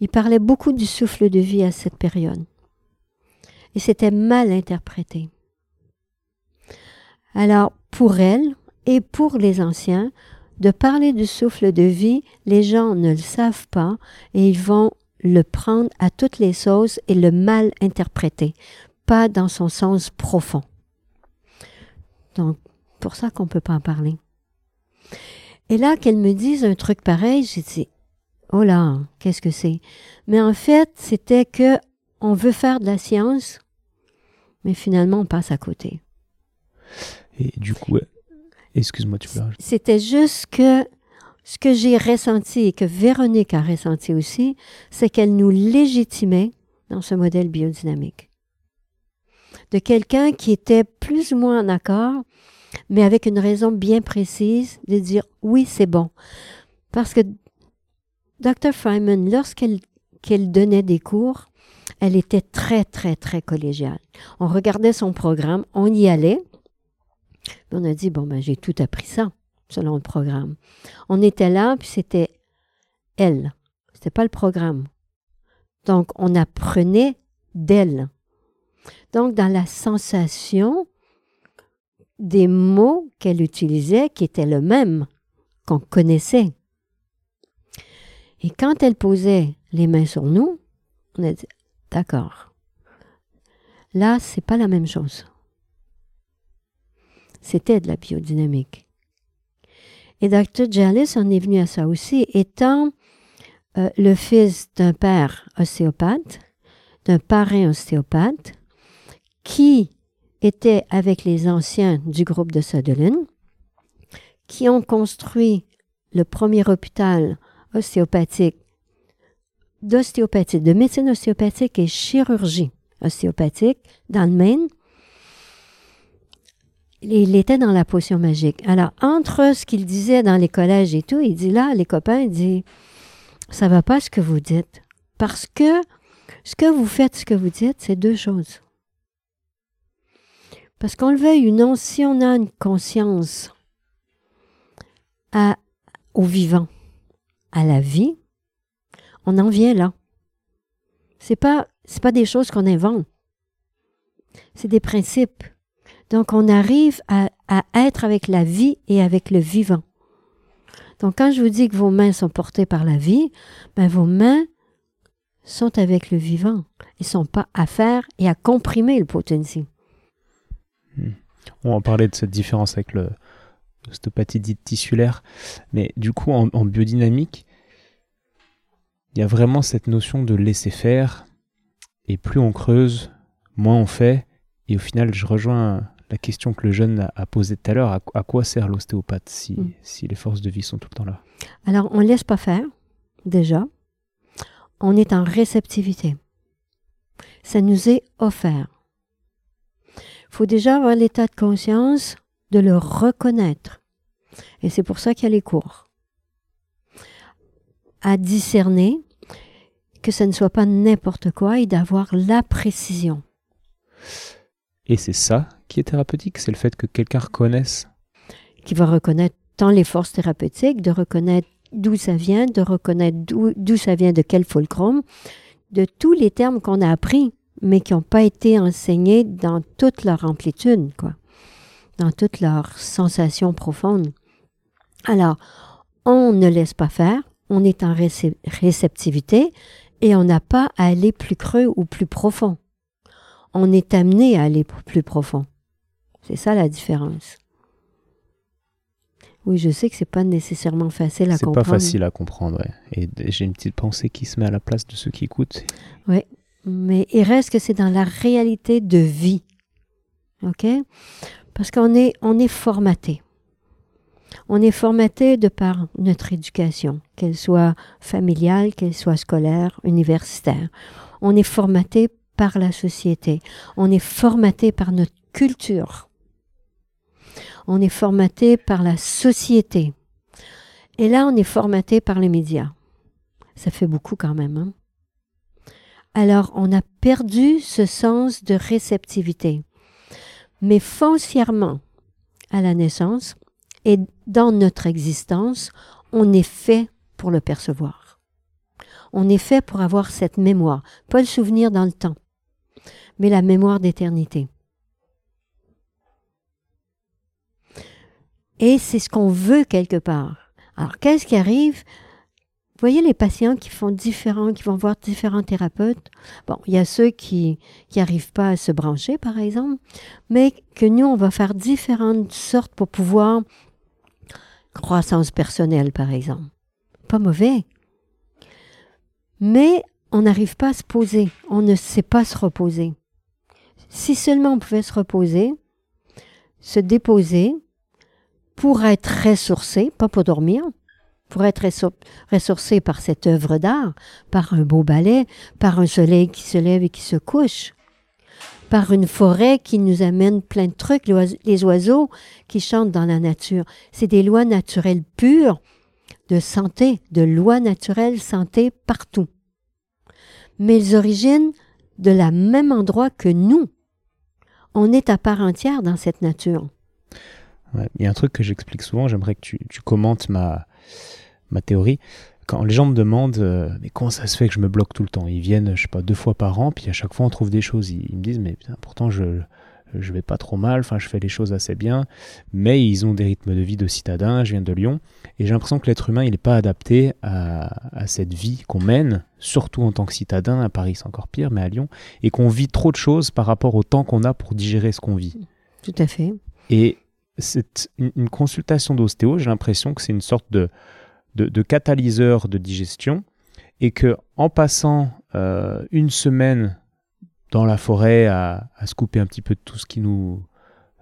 il parlait beaucoup du souffle de vie à cette période. Et c'était mal interprété. Alors, pour elle et pour les anciens, de parler du souffle de vie, les gens ne le savent pas et ils vont le prendre à toutes les sauces et le mal interpréter, pas dans son sens profond. Donc, pour ça qu'on ne peut pas en parler. Et là, qu'elle me dise un truc pareil, j'ai dit, Oh là, qu'est-ce que c'est? Mais en fait, c'était que on veut faire de la science, mais finalement, on passe à côté. Et du coup, excuse-moi, tu peux C'était juste que ce que j'ai ressenti et que Véronique a ressenti aussi, c'est qu'elle nous légitimait dans ce modèle biodynamique. De quelqu'un qui était plus ou moins en accord, mais avec une raison bien précise de dire oui, c'est bon. Parce que Dr. Feynman, lorsqu'elle donnait des cours, elle était très, très, très collégiale. On regardait son programme, on y allait. On a dit, bon, ben, j'ai tout appris ça, selon le programme. On était là, puis c'était elle. C'était pas le programme. Donc, on apprenait d'elle. Donc, dans la sensation des mots qu'elle utilisait, qui étaient le même, qu'on connaissait. Et quand elle posait les mains sur nous, on a dit d'accord. Là, c'est pas la même chose. C'était de la biodynamique. Et Dr. Jallis en est venu à ça aussi, étant euh, le fils d'un père ostéopathe, d'un parrain ostéopathe, qui était avec les anciens du groupe de Sutherland, qui ont construit le premier hôpital ostéopathique, d'ostéopathie, de médecine ostéopathique et chirurgie ostéopathique dans le Maine, il était dans la potion magique. Alors, entre ce qu'il disait dans les collèges et tout, il dit là, les copains, il dit, ça va pas ce que vous dites. Parce que ce que vous faites, ce que vous dites, c'est deux choses. Parce qu'on le veuille ou non, si on a une conscience au vivant, à la vie, on en vient là. C'est pas, c'est pas des choses qu'on invente. C'est des principes. Donc, on arrive à, être avec la vie et avec le vivant. Donc, quand je vous dis que vos mains sont portées par la vie, ben, vos mains sont avec le vivant. Ils ne sont pas à faire et à comprimer le potency. On va parler de cette différence avec l'ostéopathie dite tissulaire. Mais du coup, en, en biodynamique, il y a vraiment cette notion de laisser faire. Et plus on creuse, moins on fait. Et au final, je rejoins la question que le jeune a posée tout à l'heure, à, quoi sert l'ostéopathe si, mm. si, les forces de vie sont tout le temps là? Alors, on ne laisse pas faire, déjà. On est en réceptivité. Ça nous est offert. Il faut déjà avoir l'état de conscience de le reconnaître. Et c'est pour ça qu'il y a les cours. À discerner que ce ne soit pas n'importe quoi et d'avoir la précision. Et c'est ça qui est thérapeutique, c'est le fait que quelqu'un reconnaisse. Qui va reconnaître tant les forces thérapeutiques, de reconnaître d'où ça vient, de reconnaître d'où ça vient, de quel fulcrum, de tous les termes qu'on a appris, mais qui n'ont pas été enseignés dans toute leur amplitude, quoi, dans toute leur sensation profonde. Alors, on ne laisse pas faire, on est en réceptivité et on n'a pas à aller plus creux ou plus profond on est amené à aller plus profond. C'est ça la différence. Oui, je sais que c'est pas nécessairement facile à comprendre. C'est pas facile à comprendre, Et j'ai une petite pensée qui se met à la place de ceux qui écoutent. Oui, mais il reste que c'est dans la réalité de vie. OK? Parce qu'on est, on est formaté. On est formaté de par notre éducation, qu'elle soit familiale, qu'elle soit scolaire, universitaire. On est formaté par la société. On est formaté par notre culture. On est formaté par la société. Et là, on est formaté par les médias. Ça fait beaucoup quand même. Hein? Alors, on a perdu ce sens de réceptivité. Mais foncièrement, à la naissance et dans notre existence, on est fait pour le percevoir. On est fait pour avoir cette mémoire, pas le souvenir dans le temps mais la mémoire d'éternité. Et c'est ce qu'on veut quelque part. Alors, qu'est-ce qui arrive? Voyez les patients qui font différents, qui vont voir différents thérapeutes. Bon, il y a ceux qui n'arrivent pas à se brancher, par exemple, mais que nous, on va faire différentes sortes pour pouvoir croissance personnelle, par exemple. Pas mauvais. Mais on n'arrive pas à se poser. On ne sait pas se reposer. Si seulement on pouvait se reposer, se déposer, pour être ressourcé, pas pour dormir, pour être ressourcé par cette œuvre d'art, par un beau ballet, par un soleil qui se lève et qui se couche, par une forêt qui nous amène plein de trucs, les oiseaux qui chantent dans la nature. C'est des lois naturelles pures de santé, de lois naturelles santé partout. Mais les origines de la même endroit que nous on est à part entière dans cette nature. il y a un truc que j'explique souvent, j'aimerais que tu, commentes ma, ma théorie. Quand les gens me demandent euh, mais comment ça se fait que je me bloque tout le temps? Ils viennent, je sais pas, deux fois par an, puis à chaque fois on trouve des choses. Ils, me disent mais pourtant je je vais pas trop mal, enfin je fais les choses assez bien, mais ils ont des rythmes de vie de citadins. Je viens de Lyon et j'ai l'impression que l'être humain il n'est pas adapté à, à cette vie qu'on mène, surtout en tant que citadin. À Paris c'est encore pire, mais à Lyon et qu'on vit trop de choses par rapport au temps qu'on a pour digérer ce qu'on vit. Tout à fait. Et c'est une, consultation d'ostéo, j'ai l'impression que c'est une sorte de, de, catalyseur de digestion et que en passant euh, une semaine dans la forêt à, se couper un petit peu de tout ce qui nous,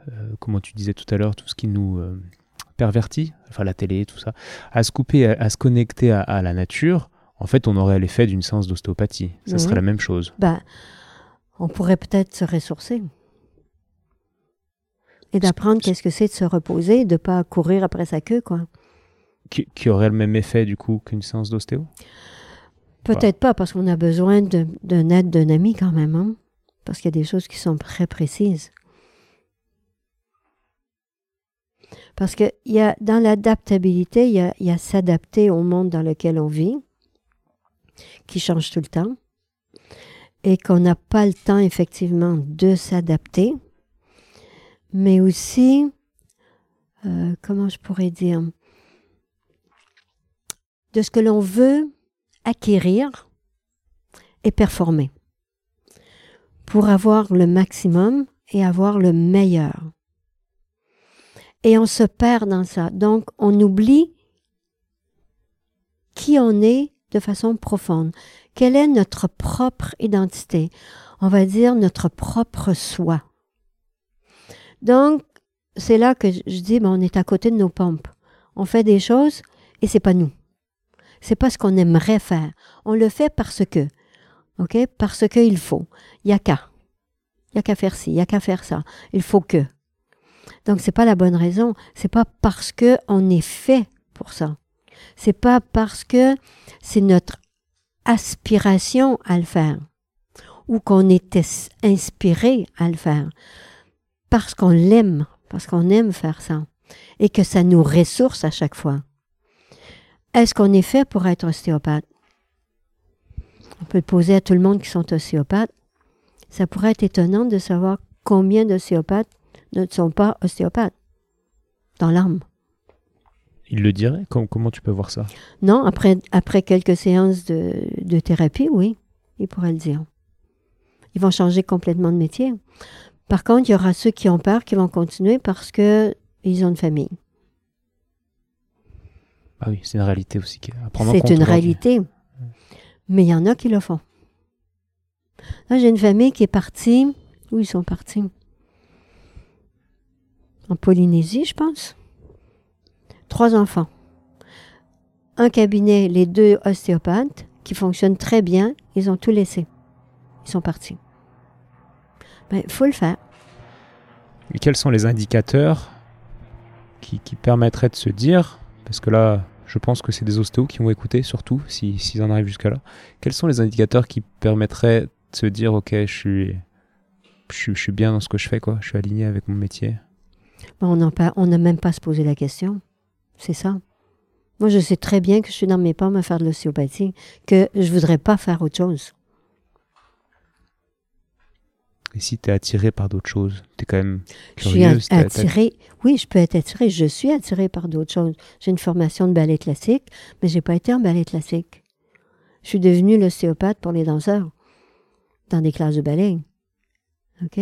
euh, comment tu disais tout à l'heure, tout ce qui nous euh, perverti, enfin la télé, tout ça, à se couper, à, se connecter à, la nature, en fait, on aurait l'effet d'une séance d'ostéopathie. Ça serait la même chose. Bah, on pourrait peut-être se ressourcer. Et d'apprendre qu'est-ce que c'est de se reposer, de ne pas courir après sa queue, quoi. Qui, aurait le même effet, du coup, qu'une séance d'ostéo? Peut-être pas, parce qu'on a besoin d'un aide d'un ami quand même, hein? parce qu'il y a des choses qui sont très précises. Parce que y a, dans l'adaptabilité, il y a, y a s'adapter au monde dans lequel on vit, qui change tout le temps, et qu'on n'a pas le temps effectivement de s'adapter, mais aussi, euh, comment je pourrais dire, de ce que l'on veut acquérir et performer pour avoir le maximum et avoir le meilleur. Et on se perd dans ça. Donc, on oublie qui on est de façon profonde. Quelle est notre propre identité? On va dire notre propre soi. Donc, c'est là que je dis, ben, on est à côté de nos pompes. On fait des choses et c'est pas nous. C'est pas ce qu'on aimerait faire. On le fait parce que. OK? Parce qu'il faut. Il n'y a qu'à. Il n'y a qu'à faire ci, il n'y a qu'à faire ça. Il faut que. Donc, c'est pas la bonne raison. C'est pas parce que on est fait pour ça. C'est pas parce que c'est notre aspiration à le faire ou qu'on était inspiré à le faire. Parce qu'on l'aime, parce qu'on aime faire ça et que ça nous ressource à chaque fois. Est-ce qu'on est fait pour être ostéopathe? On peut le poser à tout le monde qui sont ostéopathes. Ça pourrait être étonnant de savoir combien d'ostéopathes ne sont pas ostéopathes dans l'âme. Il le dirait? Comment, tu peux voir ça? Non, après, après quelques séances de, de thérapie, oui, il pourrait le dire. Ils vont changer complètement de métier. Par contre, il y aura ceux qui ont peur qui vont continuer parce qu'ils ont une famille. Ah oui, c'est une réalité aussi. C'est une réalité. Mais il y en a qui le font. Là, j'ai une famille qui est partie. Où ils sont partis? En Polynésie, je pense. Trois enfants. Un cabinet, les deux ostéopathes, qui fonctionnent très bien, ils ont tout laissé. Ils sont partis. Il faut le faire. Et quels sont les indicateurs qui, qui permettraient de se dire, parce que là, je pense que c'est des ostéos qui vont écouter, surtout s'ils en arrivent jusqu'à là. Quels sont les indicateurs qui permettraient de se dire, ok, je suis, je, suis bien dans ce que je fais, quoi. Je suis aligné avec mon métier. on n'a même pas à se poser la question. C'est ça. Moi, je sais très bien que je suis dans mes pommes à faire de l'ostéopathie, que je voudrais pas faire autre chose. Et si tu es attiré par d'autres choses, tu es quand même curieux. Je suis attiré. Oui, je peux être attiré. Je suis attiré par d'autres choses. J'ai une formation de ballet classique, mais j'ai pas été en ballet classique. Je suis devenue l'ostéopathe pour les danseurs dans des classes de ballet. OK?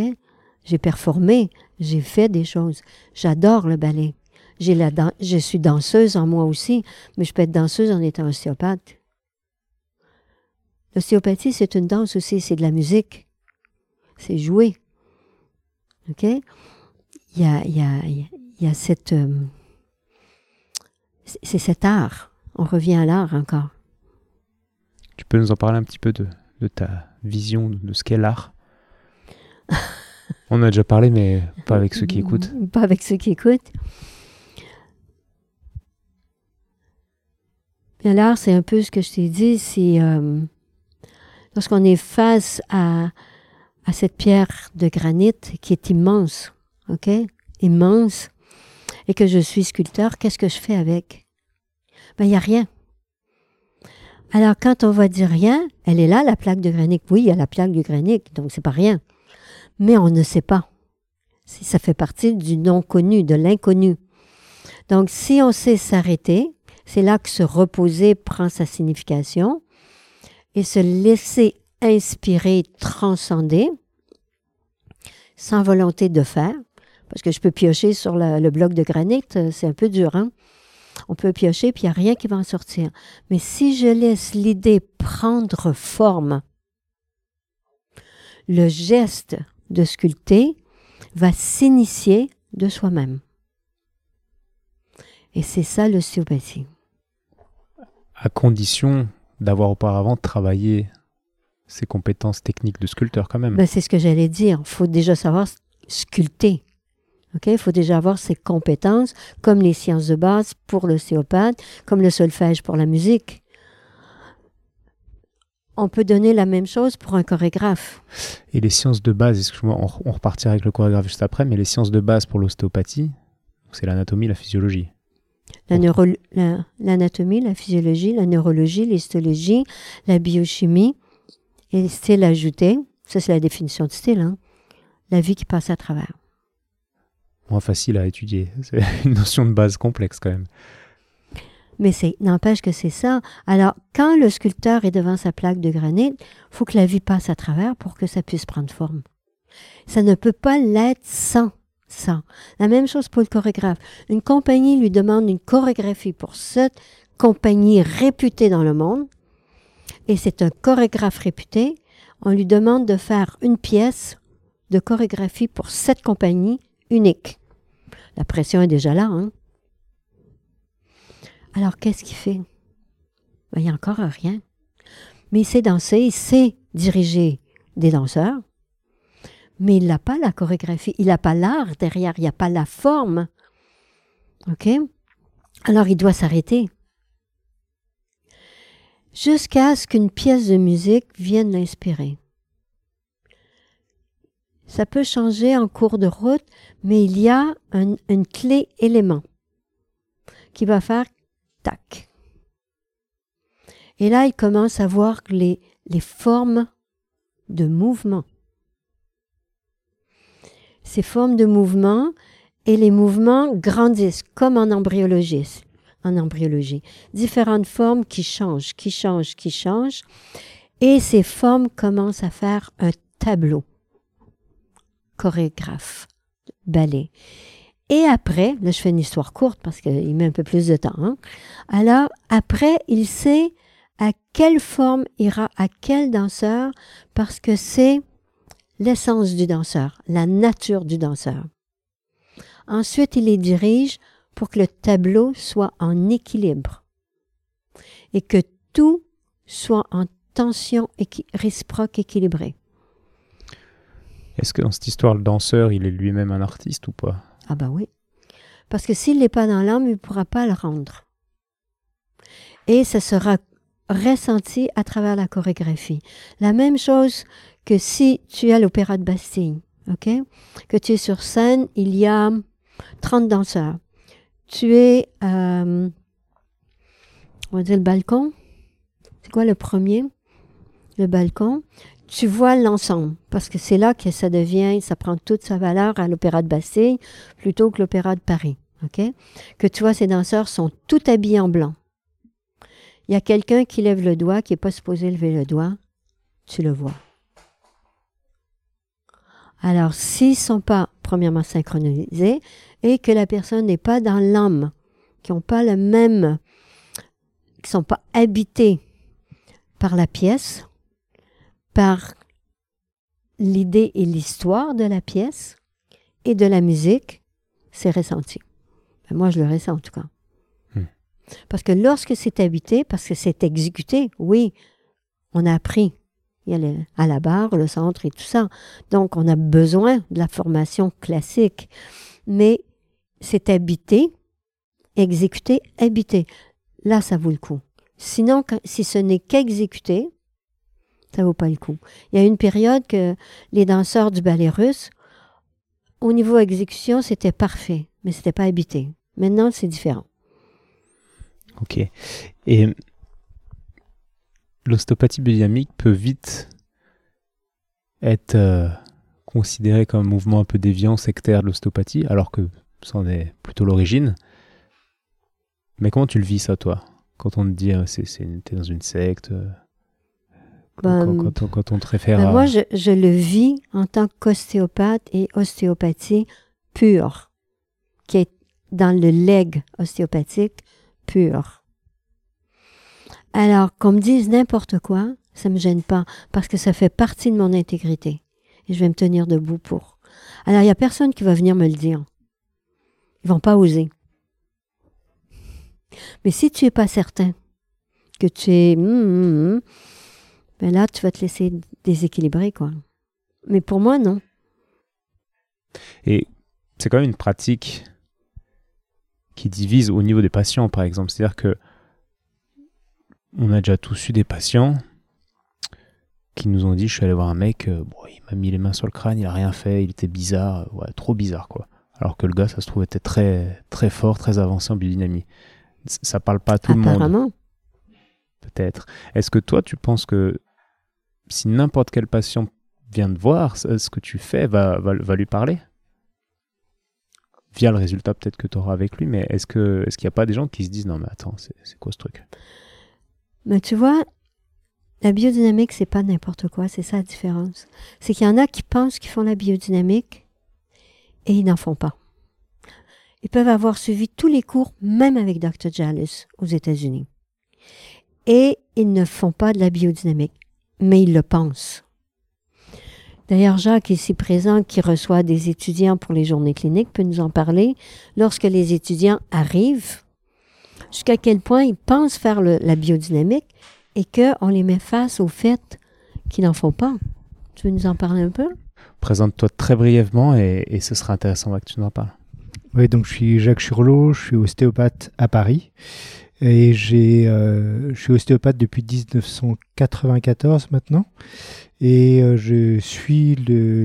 J'ai performé, j'ai fait des choses. J'adore le ballet. J'ai la je suis danseuse en moi aussi, mais je peux être danseuse en étant ostéopathe. L'ostéopathie, c'est une danse aussi, c'est de la musique c'est jouer. OK? Il y a, il y a, il y a cette. Euh, c'est cet art. On revient à l'art encore. Tu peux nous en parler un petit peu de, de ta vision de ce qu'est l'art? On a déjà parlé, mais pas avec ceux qui écoutent. Pas avec ceux qui écoutent. Bien, l'art, c'est un peu ce que je t'ai dit, c'est euh, lorsqu'on est face à, à cette pierre de granit qui est immense, ok, immense, et que je suis sculpteur, qu'est-ce que je fais avec? Ben il y a rien. Alors quand on va dire rien, elle est là la plaque de granit. Oui, il y a la plaque de granit, donc c'est pas rien. Mais on ne sait pas. Ça fait partie du non connu, de l'inconnu. Donc si on sait s'arrêter, c'est là que se reposer prend sa signification et se laisser inspirer, transcender, sans volonté de faire, parce que je peux piocher sur le, bloc de granit, euh, c'est un peu dur, hein? On peut piocher, puis il n'y a rien qui va en sortir. Mais si je laisse l'idée prendre forme, le geste de sculpter va s'initier de soi-même. Et c'est ça l'ostéopathie. À condition d'avoir auparavant travaillé ses compétences techniques de sculpteur quand même. Ben, c'est ce que j'allais dire. Il faut déjà savoir sculpter. Il faut déjà avoir ses compétences, comme les sciences de base pour l'ostéopathe, comme le solfège pour la musique. On peut donner la même chose pour un chorégraphe. Et les sciences de base, excuse-moi, on, repartira avec le chorégraphe juste après, mais les sciences de base pour l'ostéopathie, c'est l'anatomie, la physiologie. L'anatomie, la, physiologie, la neurologie, l'histologie, la biochimie, et style ajouté, ça c'est la définition de style, hein, la vie qui passe à travers. Moins facile à étudier, c'est une notion de base complexe quand même. Mais c'est n'empêche que c'est ça. Alors, quand le sculpteur est devant sa plaque de granit, faut que la vie passe à travers pour que ça puisse prendre forme. Ça ne peut pas l'être sans ça. La même chose pour le chorégraphe. Une compagnie lui demande une chorégraphie pour cette compagnie réputée dans le monde et c'est un chorégraphe réputé, on lui demande de faire une pièce de chorégraphie pour cette compagnie unique. La pression est déjà là. Hein? Alors qu'est-ce qu'il fait? Ben, Il n'y a encore rien. Mais il sait danser, il sait diriger des danseurs, mais il n'a pas la chorégraphie, il n'a pas l'art derrière, il n'y a pas la forme. OK? Alors il doit s'arrêter jusqu'à ce qu'une pièce de musique vienne l'inspirer. Ça peut changer en cours de route, mais il y a une clé élément qui va faire tac. Et là, il commence à voir les, les formes de mouvement. Ces formes de mouvement et les mouvements grandissent comme en embryologie en embryologie. Différentes formes qui changent, qui changent, qui changent. Et ces formes commencent à faire un tableau. Chorégraphe, ballet. Et après, là je fais une histoire courte parce qu'il met un peu plus de temps. Hein. Alors, après, il sait à quelle forme ira à quel danseur parce que c'est l'essence du danseur, la nature du danseur. Ensuite, il les dirige pour que le tableau soit en équilibre et que tout soit en tension réciproque équilibrée. Est-ce que dans cette histoire, le danseur, il est lui-même un artiste ou pas? Ah ben oui. Parce que s'il n'est pas dans l'âme, il ne pourra pas le rendre. Et ça sera ressenti à travers la chorégraphie. La même chose que si tu es à l'Opéra de Bastille, ok? Que tu es sur scène, il y a 30 danseurs tu es, euh, on va dire le balcon. C'est quoi le premier? Le balcon. Tu vois l'ensemble, parce que c'est là que ça devient, ça prend toute sa valeur à l'Opéra de Bastille plutôt que l'Opéra de Paris. Que tu vois, ces danseurs sont tout habillés en blanc. Il y a quelqu'un qui lève le doigt, qui n'est pas supposé lever le doigt. Tu le vois. Alors, s'ils ne sont pas premièrement synchronisés et que la personne n'est pas dans l'âme, qui n'ont pas le même, qui ne sont pas habités par la pièce, par l'idée et l'histoire de la pièce et de la musique, c'est ressenti. Ben, moi, je le ressens en tout cas. Hmm. Parce que lorsque c'est habité, parce que c'est exécuté, oui, on a appris il y a à la barre, le centre et tout ça. Donc, on a besoin de la formation classique. Mais c'est habité, exécuté, habité. Là, ça vaut le coup. Sinon, si ce n'est qu'exécuté, ça vaut pas le coup. Il y a une période que les danseurs du ballet russe, au niveau exécution, c'était parfait, mais c'était pas habité. Maintenant, c'est différent. Ok. Et l'ostéopathie biodynamique peut vite être euh, considérée comme un mouvement un peu déviant, sectaire de l'ostéopathie, alors que c'en est plutôt l'origine. Mais comment tu le vis ça, toi? Quand on te dit euh, c'est, t'es dans une secte euh, ben, quand, on, te réfère ben, Moi, je, je, le vis en tant qu'ostéopathe et ostéopathie pure, qui est dans le leg ostéopathique pur. Alors, qu'on me dise n'importe quoi, ça me gêne pas, parce que ça fait partie de mon intégrité. Et je vais me tenir debout pour. Alors, il n'y a personne qui va venir me le dire. Ils vont pas oser. Mais si tu es pas certain que tu es, hum, hum, ben là, tu vas te laisser déséquilibrer, quoi. Mais pour moi, non. Et c'est quand même une pratique qui divise au niveau des patients, par exemple. C'est-à-dire que on a déjà tous eu des patients qui nous ont dit je suis allé voir un mec, euh, bon, il m'a mis les mains sur le crâne, il a rien fait, il était bizarre, ouais, trop bizarre quoi. Alors que le gars, ça se trouve, était très, très fort, très avancé en biodynamie. Ça parle pas à tout le monde. Apparemment. Peut-être. Est-ce que toi, tu penses que si n'importe quel patient vient te voir, ce que tu fais va, va, va lui parler? Via le résultat peut-être que tu auras avec lui, mais est-ce qu'il n'y a pas des gens qui se disent non mais attends, c'est quoi ce truc? Mais tu vois, la biodynamique, c'est pas n'importe quoi, c'est ça la différence. C'est qu'il y en a qui pensent qu'ils font la biodynamique et ils n'en font pas. Ils peuvent avoir suivi tous les cours, même avec Dr. Jallis aux États-Unis. Et ils ne font pas de la biodynamique, mais ils le pensent. D'ailleurs, Jacques, ici présent, qui reçoit des étudiants pour les journées cliniques, peut nous en parler. Lorsque les étudiants arrivent, jusqu'à quel point ils pensent faire la biodynamique et qu'on les met face au fait qu'ils n'en font pas. Tu veux nous en parler un peu? Présente-toi très brièvement et, ce sera intéressant que tu nous en parles. Oui, donc je suis Jacques Churlot, je suis ostéopathe à Paris et j'ai, euh, je suis ostéopathe depuis 1994 maintenant. Et euh, je suis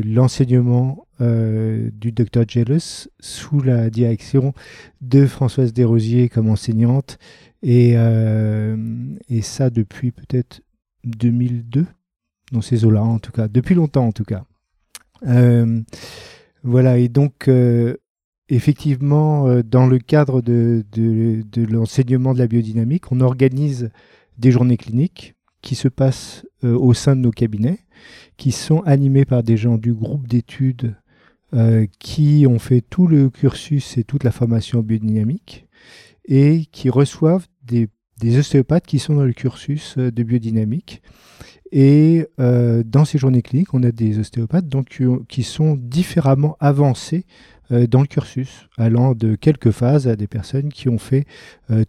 l'enseignement euh, du docteur Jealous sous la direction de Françoise Desrosiers comme enseignante. Et, euh, et ça depuis peut-être 2002, dans ces eaux-là en tout cas, depuis longtemps en tout cas. Euh, voilà, et donc euh, effectivement, dans le cadre de, l'enseignement de la biodynamique, on organise des journées cliniques qui se passent au sein de nos cabinets, qui sont animés par des gens du groupe d'études qui ont fait tout le cursus et toute la formation biodynamique et qui reçoivent des, ostéopathes qui sont dans le cursus euh, de biodynamique. Et euh, dans ces journées cliniques, on a des ostéopathes qui sont différemment avancés euh, dans le cursus, allant de quelques phases à des personnes qui ont fait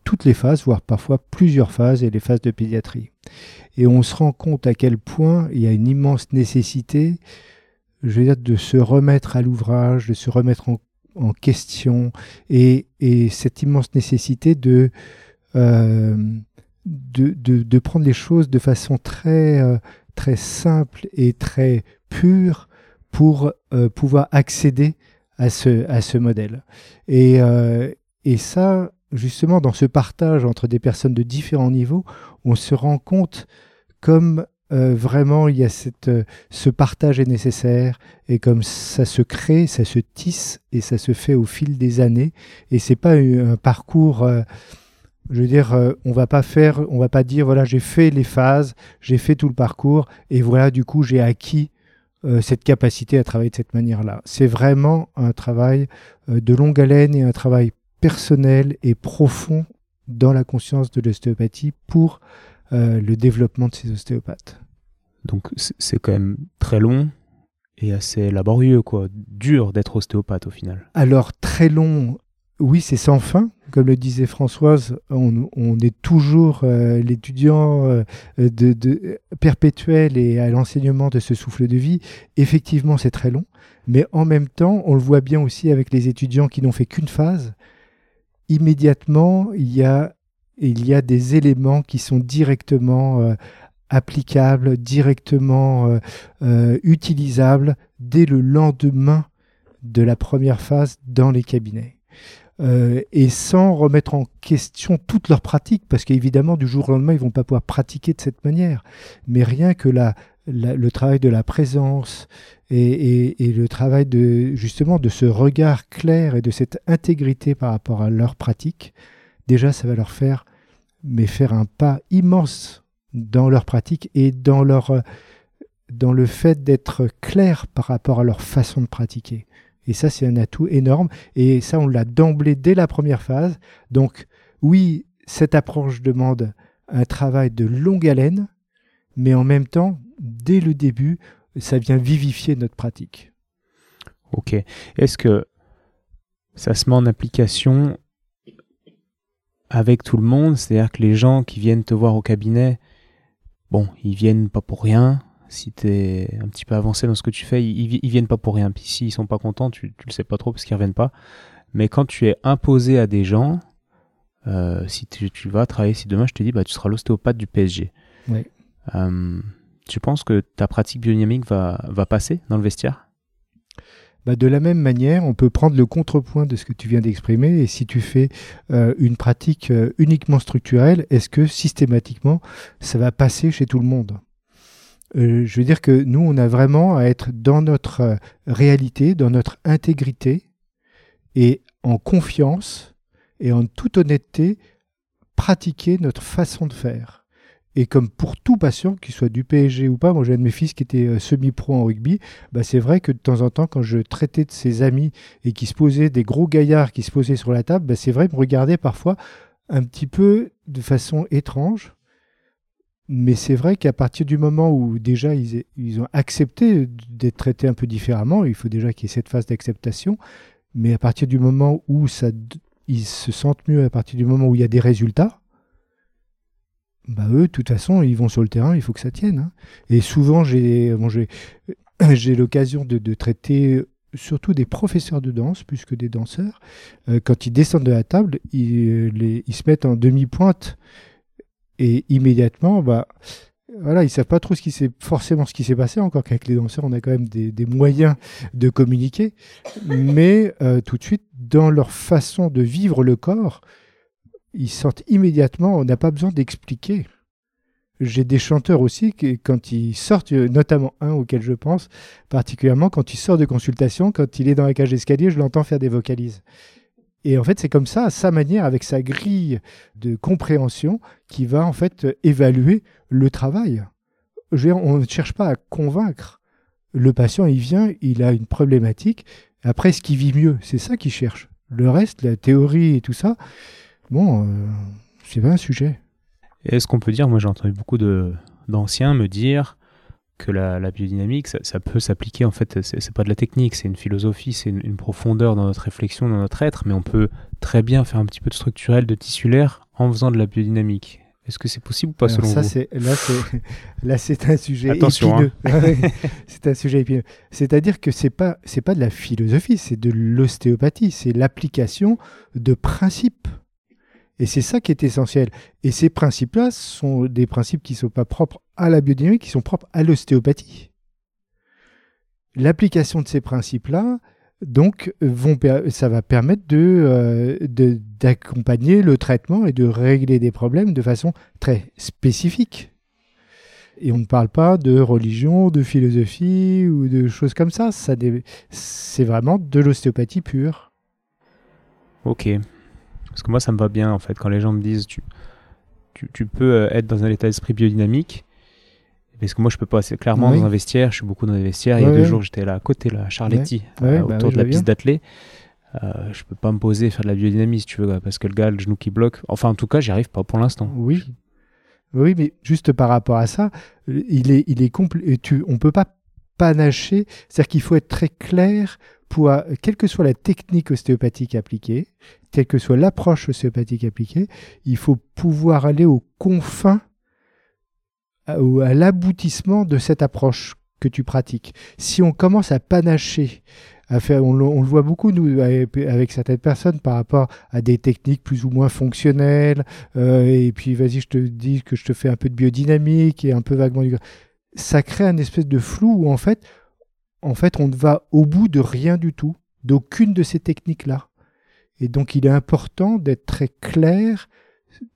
toutes les phases, voire parfois plusieurs phases et les phases de pédiatrie. Et on se rend compte à quel point il y a une immense nécessité, je veux dire, de se remettre à l'ouvrage, de se remettre en, question, et, et, cette immense nécessité de euh, de, de, prendre les choses de façon très, euh, très simple et très pure pour euh, pouvoir accéder à ce, à ce modèle. Et, et ça, justement, dans ce partage entre des personnes de différents niveaux, on se rend compte comme vraiment il y a cette, ce partage est nécessaire et comme ça se crée, ça se tisse et ça se fait au fil des années. Et c'est pas un parcours je veux dire, euh, on va pas faire, on va pas dire voilà, j'ai fait les phases, j'ai fait tout le parcours et voilà, du coup, j'ai acquis euh, cette capacité à travailler de cette manière-là. C'est vraiment un travail euh, de longue haleine et un travail personnel et profond dans la conscience de l'ostéopathie pour le développement de ces ostéopathes. Donc c'est quand même très long et assez laborieux, quoi. Dur d'être ostéopathe au final. Alors très long, oui, c'est sans fin. Comme le disait Françoise, on, est toujours euh, l'étudiant euh, perpétuel et à l'enseignement de ce souffle de vie. Effectivement, c'est très long, mais en même temps, on le voit bien aussi avec les étudiants qui n'ont fait qu'une phase. Immédiatement, il y a, il y a des éléments qui sont directement euh, applicables, directement utilisables dès le lendemain de la première phase dans les cabinets. Euh, et sans remettre en question toute leur pratique, parce qu'évidemment, du jour au lendemain, ils vont pas pouvoir pratiquer de cette manière. Mais rien que le travail de la présence et, et, le travail de justement de ce regard clair et de cette intégrité par rapport à leur pratique, déjà, ça va leur faire mais faire un pas immense dans leur pratique et dans leur dans le fait d'être clair par rapport à leur façon de pratiquer. Et ça, c'est un atout énorme. Et ça, on l'a d'emblée dès la première phase. Donc, oui, cette approche demande un travail de longue haleine, mais en même temps, dès le début, ça vient vivifier notre pratique. Ok. Est-ce que ça se met en application avec tout le monde, c'est-à-dire que les gens qui viennent te voir au cabinet, bon, ils viennent pas pour rien. Si tu es un petit peu avancé dans ce que tu fais, ils, ils viennent pas pour rien. Puis s'ils sont pas contents, tu, tu le sais pas trop parce qu'ils reviennent pas. Mais quand tu es imposé à des gens, euh, si tu, tu, vas travailler, si demain je te dis, bah, tu seras l'ostéopathe du PSG. Oui. Euh, tu penses que ta pratique biodynamique va, va passer dans le vestiaire? Bah de la même manière, on peut prendre le contrepoint de ce que tu viens d'exprimer. Et si tu fais euh, une pratique uniquement structurelle, est-ce que systématiquement, ça va passer chez tout le monde? Euh, Je veux dire que nous, on a vraiment à être dans notre euh, réalité, dans notre intégrité, et en confiance et en toute honnêteté, pratiquer notre façon de faire. Et comme pour tout patient, qu'il soit du PSG ou pas, moi j'ai un de mes fils qui était euh, semi-pro en rugby, bah c'est vrai que de temps en temps, quand je traitais de ses amis et qui se posaient, des gros gaillards qui se posaient sur la table, bah c'est vrai, me regardaient parfois un petit peu de façon étrange. Mais c'est vrai qu'à partir du moment où déjà ils, ont accepté d'être traités un peu différemment, il faut déjà qu'il y ait cette phase d'acceptation, mais à partir du moment où ça, ils se sentent mieux, à partir du moment où il y a des résultats, bah eux, de toute façon, ils vont sur le terrain, il faut que ça tienne. Hein. Et souvent, j'ai bon, l'occasion de, traiter surtout des professeurs de danse plus que des danseurs. Euh, quand ils descendent de la table, ils, ils se mettent en demi-pointe et immédiatement, bah, voilà, ils savent pas trop ce qui s'est forcément ce qui s'est passé. Encore qu'avec les danseurs, on a quand même des, moyens de communiquer, mais euh, tout de suite, dans leur façon de vivre le corps, ils sortent immédiatement, on n'a pas besoin d'expliquer. J'ai des chanteurs aussi qui, quand ils sortent, notamment un auquel je pense particulièrement, quand il sort de consultation, quand il est dans la cage d'escalier, je l'entends faire des vocalises. Et en fait, c'est comme ça, à sa manière, avec sa grille de compréhension, qui va en fait évaluer le travail. on ne cherche pas à convaincre. Le patient, il vient, il a une problématique. Après, ce qui vit mieux, c'est ça qu'il cherche. Le reste, la théorie et tout ça, bon, euh, c'est pas un sujet. Est-ce qu'on peut dire, moi j'ai entendu beaucoup d'anciens me dire que la, la biodynamique, ça, ça peut s'appliquer, en fait, c'est, pas de la technique, c'est une philosophie, c'est une, une, profondeur dans notre réflexion, dans notre être, mais on peut très bien faire un petit peu de structurel, de tissulaire en faisant de la biodynamique. Est-ce que c'est possible ou pas Alors selon ça, vous là, c'est, là, c'est un sujet Attention, épineux. c'est un sujet épineux. C'est-à-dire que c'est pas, c'est pas de la philosophie, c'est de l'ostéopathie, c'est l'application de principes. Et c'est ça qui est essentiel. Et ces principes-là sont des principes qui ne sont pas propres à la biodynamique, qui sont propres à l'ostéopathie. L'application de ces principes-là, donc, vont, ça va permettre de, euh, d'accompagner le traitement et de régler des problèmes de façon très spécifique. Et on ne parle pas de religion, de philosophie ou de choses comme ça. ça c'est vraiment de l'ostéopathie pure. Ok. Parce que moi, ça me va bien, en fait, quand les gens me disent tu, tu, tu peux être dans un état d'esprit biodynamique. Parce que moi, je peux pas. C'est clairement Oui. dans un vestiaire. Je suis beaucoup dans des vestiaires. Il y a deux ouais. jours, j'étais là à côté, là, à Charletti, Ouais, euh, bah autour de la piste d'athlée. Euh, je peux pas me poser faire de la biodynamie, si tu veux, parce que le gars, le genou qui bloque. Enfin, en tout cas, j'y arrive pas pour l'instant. Oui. Oui, mais juste par rapport à ça, il est, il est compl- tu, on peut pas panacher. C'est-à-dire qu'il faut être très clair pour, euh, quelle que soit la technique ostéopathique appliquée, quelle que soit l'approche ostéopathique appliquée, il faut pouvoir aller aux confins, ou à l'aboutissement de cette approche que tu pratiques. Si on commence à panacher, à faire, on, le- voit beaucoup nous avec certaines personnes par rapport à des techniques plus ou moins fonctionnelles, euh, et puis vas-y, je te dis que je te fais un peu de biodynamique et un peu vaguement du. Ça crée un espèce de flou où en fait, en fait, on ne va au bout de rien du tout, d'aucune de ces techniques-là. Et donc, il est important d'être très clair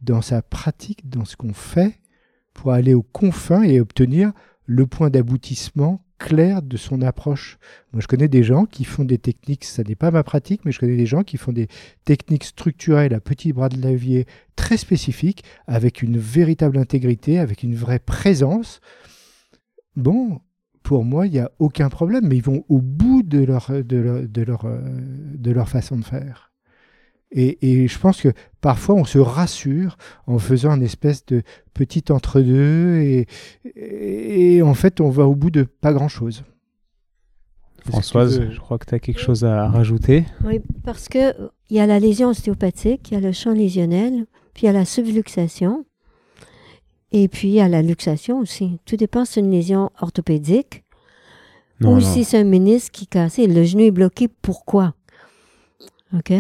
dans sa pratique, dans ce qu'on fait, pour aller aux confins et obtenir le point d'aboutissement clair de son approche. Moi, je connais des gens qui font des techniques, ça n'est pas ma pratique, mais je connais des gens qui font des techniques structurelles à petits bras de levier très spécifiques, avec une véritable intégrité, avec une vraie présence. Bon, pour moi, il n'y a aucun problème, mais ils vont au bout de leur, de leur, de leur, euh, de leur façon de faire. Et, et je pense que parfois on se rassure en faisant une espèce de petit entre-deux et, et en fait on va au bout de pas grand-chose. Que Françoise, je crois que tu as quelque chose à rajouter? Oui, parce que euh, il y a la lésion ostéopathique, il y a le champ lésionnel, puis il y a la subluxation, et puis il y a la luxation aussi. Tout dépend si c'est une lésion orthopédique Non, ou non. si c'est un ménisque qui est cassé. Le genou est bloqué, pourquoi? OK?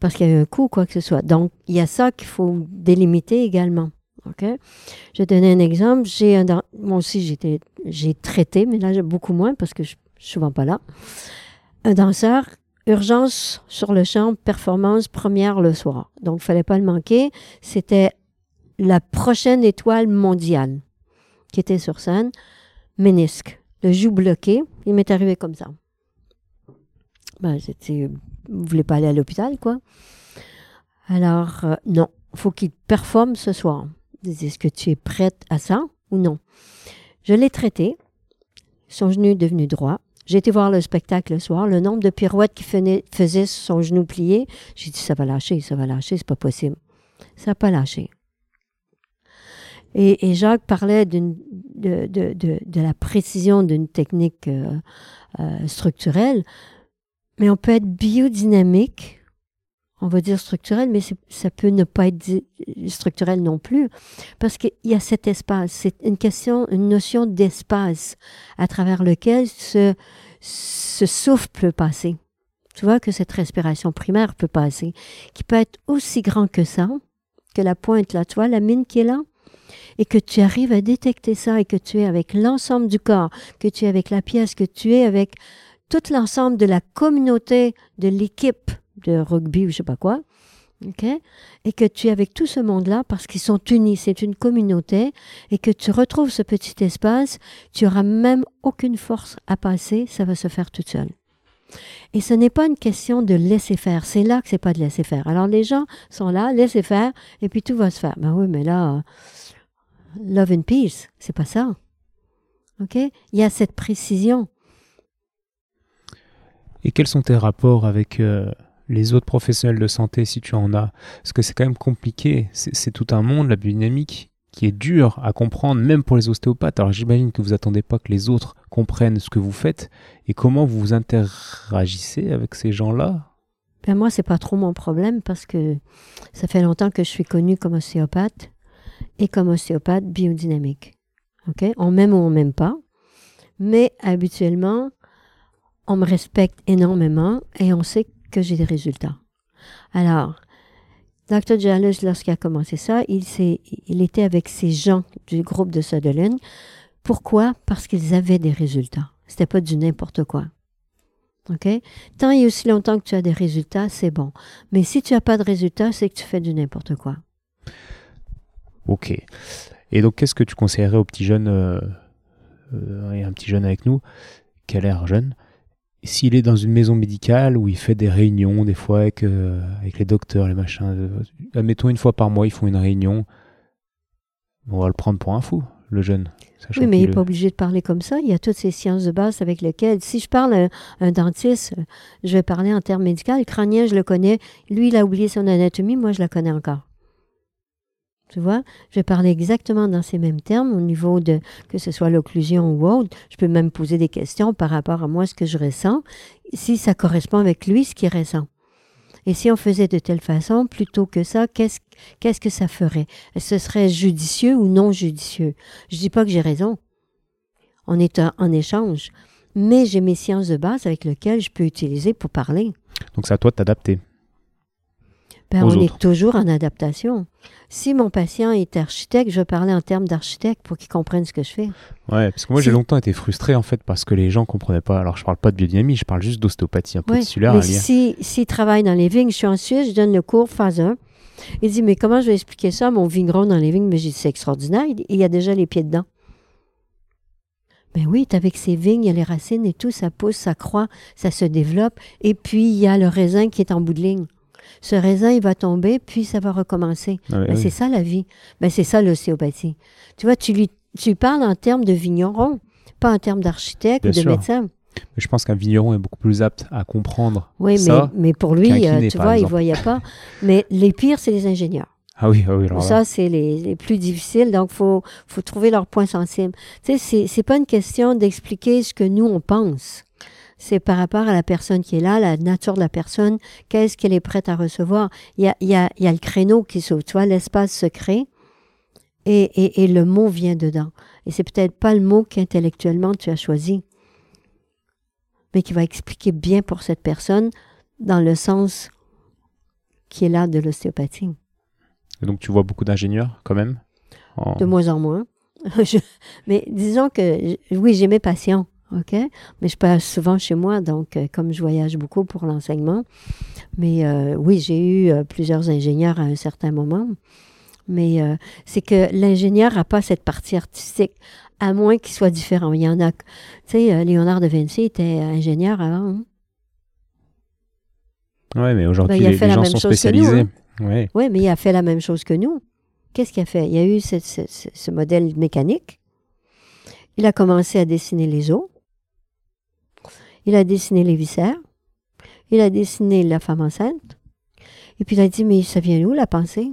Parce qu'il y a eu un coup ou quoi que ce soit. Donc, il y a ça qu'il faut délimiter également. OK? Je vais donner un exemple. J'ai un Moi aussi, j'étais, j'ai traité, mais là, j'ai beaucoup moins parce que je je suis souvent pas là. Un danseur, urgence sur le champ, performance première le soir. Donc, il fallait pas le manquer. C'était la prochaine étoile mondiale qui était sur scène. Ménisque. Le joue bloqué. Il m'est arrivé comme ça. Ben, c'était, vous voulez pas aller à l'hôpital, quoi? Alors, euh, non. faut qu'il performe ce soir. Est-ce que tu es prête à ça ou non? Je l'ai traité. Son genou est devenu droit. J'ai été voir le spectacle le soir. Le nombre de pirouettes qu'il faisait son genou plié, j'ai dit, ça va lâcher, ça va lâcher, c'est pas possible. Ça n'a pas lâché. Et, et Jacques parlait de, de- de- de la précision d'une technique euh, euh, structurelle, mais on peut être biodynamique, on va dire structurel, mais ça peut ne pas être structurel non plus, parce qu'il y a cet espace. C'est une question, une notion d'espace à travers lequel ce, ce souffle peut passer. Tu vois que cette respiration primaire peut passer, qui peut être aussi grand que ça, que la pointe là, tu vois, la mine qui est là, et que tu arrives à détecter ça et que tu es avec l'ensemble du corps, que tu es avec la pièce, que tu es avec tout l'ensemble de la communauté de l'équipe de rugby ou je sais pas quoi, OK? Et que tu es avec tout ce monde-là parce qu'ils sont unis, c'est une communauté, et que tu retrouves ce petit espace, tu auras même aucune force à passer, ça va se faire tout seul. Et ce n'est pas une question de laisser faire, c'est là que c'est pas de laisser faire. Alors les gens sont là, laissez faire, et puis tout va se faire. Ben oui, mais là, love and peace, c'est pas ça. OK? Il y a cette précision. Et quels sont tes rapports avec euh, les autres professionnels de santé, si tu en as? Parce que c'est quand même compliqué. C'est tout un monde, la biodynamique, qui est dur à comprendre, même pour les ostéopathes. Alors j'imagine que vous attendez pas que les autres comprennent ce que vous faites et comment vous vous interagissez avec ces gens-là? Ben moi, c'est pas trop mon problème parce que ça fait longtemps que je suis connue comme ostéopathe et comme ostéopathe biodynamique. OK? On m'aime ou on m'aime pas. Mais habituellement, on me respecte énormément et on sait que j'ai des résultats. Alors, Dr. Jallis, lorsqu'il a commencé ça, il était avec ces gens du groupe de Sutherland. Pourquoi? Parce qu'ils avaient des résultats. C'était pas du n'importe quoi. OK? Tant et aussi longtemps que tu as des résultats, c'est bon. Mais si tu n'as pas de résultats, c'est que tu fais du n'importe quoi. Ok. Et donc qu'est-ce que tu conseillerais aux petits jeunes, euh, euh, et un petit jeune avec nous, qui a l'air jeune, s'il est dans une maison médicale où il fait des réunions des fois avec, euh, avec les docteurs, les machins, euh, admettons une fois par mois ils font une réunion, on va le prendre pour un fou, le jeune. Oui, mais il n'est pas obligé de parler comme ça. Il y a toutes ces sciences de base avec lesquelles, si je parle à un dentiste, euh, je vais parler en termes médicaux. Le crânien, je le connais. Lui, il a oublié son anatomie. Moi, je la connais encore. Tu vois, je vais parler exactement dans ces mêmes termes au niveau de que ce soit l'occlusion ou autre. Je peux même poser des questions par rapport à moi, ce que je ressens, si ça correspond avec lui, ce qu'il ressent. Et si on faisait de telle façon, plutôt que ça, qu'est-ce qu'est-ce que ça ferait? Ce serait judicieux ou non judicieux? Je dis pas que j'ai raison. On est en, en échange. Mais j'ai mes sciences de base avec lesquelles je peux utiliser pour parler. Donc c'est à toi de t'adapter. Ben, on autres. est toujours en adaptation. Si mon patient est architecte, je parler en termes d'architecte pour qu'il comprenne ce que je fais. Ouais, parce que moi j'ai longtemps été frustré en fait parce que les gens comprenaient pas. Alors je parle pas de biodynamie, je parle juste d'ostéopathie un peu Ouais, tissulaire. mais si, dans les vignes, je suis en Suisse, je donne le cours phase 1. Il dit, mais comment je vais expliquer ça? À mon vigneron dans les vignes? Mais j'ai dit, c'est extraordinaire, il il y a déjà les pieds dedans. Ben oui, avec ces vignes, il y a les racines et tout, ça pousse, ça croît, ça se développe. Et puis, il y a le raisin qui est en bout de ligne. Ce raisin, il va tomber, puis ça va recommencer. Ah Ben, oui. C'est ça la vie. Ben, c'est ça l'ostéopathie. Tu vois, tu lui tu parles en termes de vigneron, pas en termes d'architecte ou de sûr. médecin. Mais je pense qu'un vigneron est beaucoup plus apte à comprendre Oui, ça. mais, mais pour lui, euh, kiné, tu vois, il exemple. voyait pas. Mais les pires, c'est les ingénieurs. Ah oui, ah oui, alors. Ça, c'est les, les plus difficiles. Donc, il faut, faut trouver leur point sensible. Tu sais, c'est, c'est pas une question d'expliquer ce que nous, on pense. C'est par rapport à la personne qui est là, la nature de la personne, qu'est-ce qu'elle est prête à recevoir. Il y a, il y a, il y a le créneau qui s'ouvre, tu vois, l'espace se crée et, et, et le mot vient dedans. Et c'est peut-être pas le mot qu'intellectuellement tu as choisi, mais qui va expliquer bien pour cette personne dans le sens qui est là de l'ostéopathie. Et donc tu vois beaucoup d'ingénieurs quand même en- De moins en moins. Je- mais disons que, oui, j'ai mes patients, OK? Mais je passe souvent chez moi, donc euh, comme je voyage beaucoup pour l'enseignement. Mais euh, oui, j'ai eu euh, plusieurs ingénieurs à un certain moment. Mais c'est que l'ingénieur n'a pas cette partie artistique, à moins qu'il soit différent. Il y en a. Tu sais, Léonard de Vinci était ingénieur avant. hein. Ouais, mais aujourd'hui Ben, les, gens sont spécialisés. hein. Ouais. Oui, mais il a fait la même chose que nous. Qu'est-ce qu'il a fait? Il y a eu ce, ce- ce- ce modèle mécanique. Il a commencé à dessiner les os. Il a dessiné les viscères. Il a dessiné la femme enceinte. Et puis il a dit, mais ça vient d'où la pensée?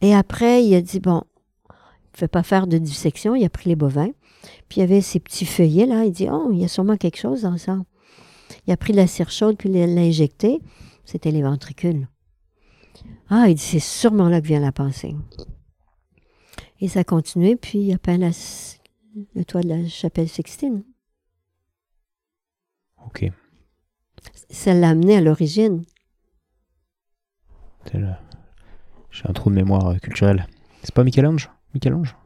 Et après, il a dit, bon, il ne fait pas faire de dissection. Il a pris les bovins. Puis il y avait ces petits feuillets là. Il dit, oh, il y a sûrement quelque chose dans ça. Il a pris la cire chaude puis il l'a injecté. C'était les ventricules. Ah, il dit, c'est sûrement là que vient la pensée. Et ça a continué, puis il a peint le toit de la chapelle Sixtine. Ok. Ça l'a amené à l'origine. Le- J'ai un trou de mémoire euh, culturelle. C'est pas Michel-Ange? Michel-Ange?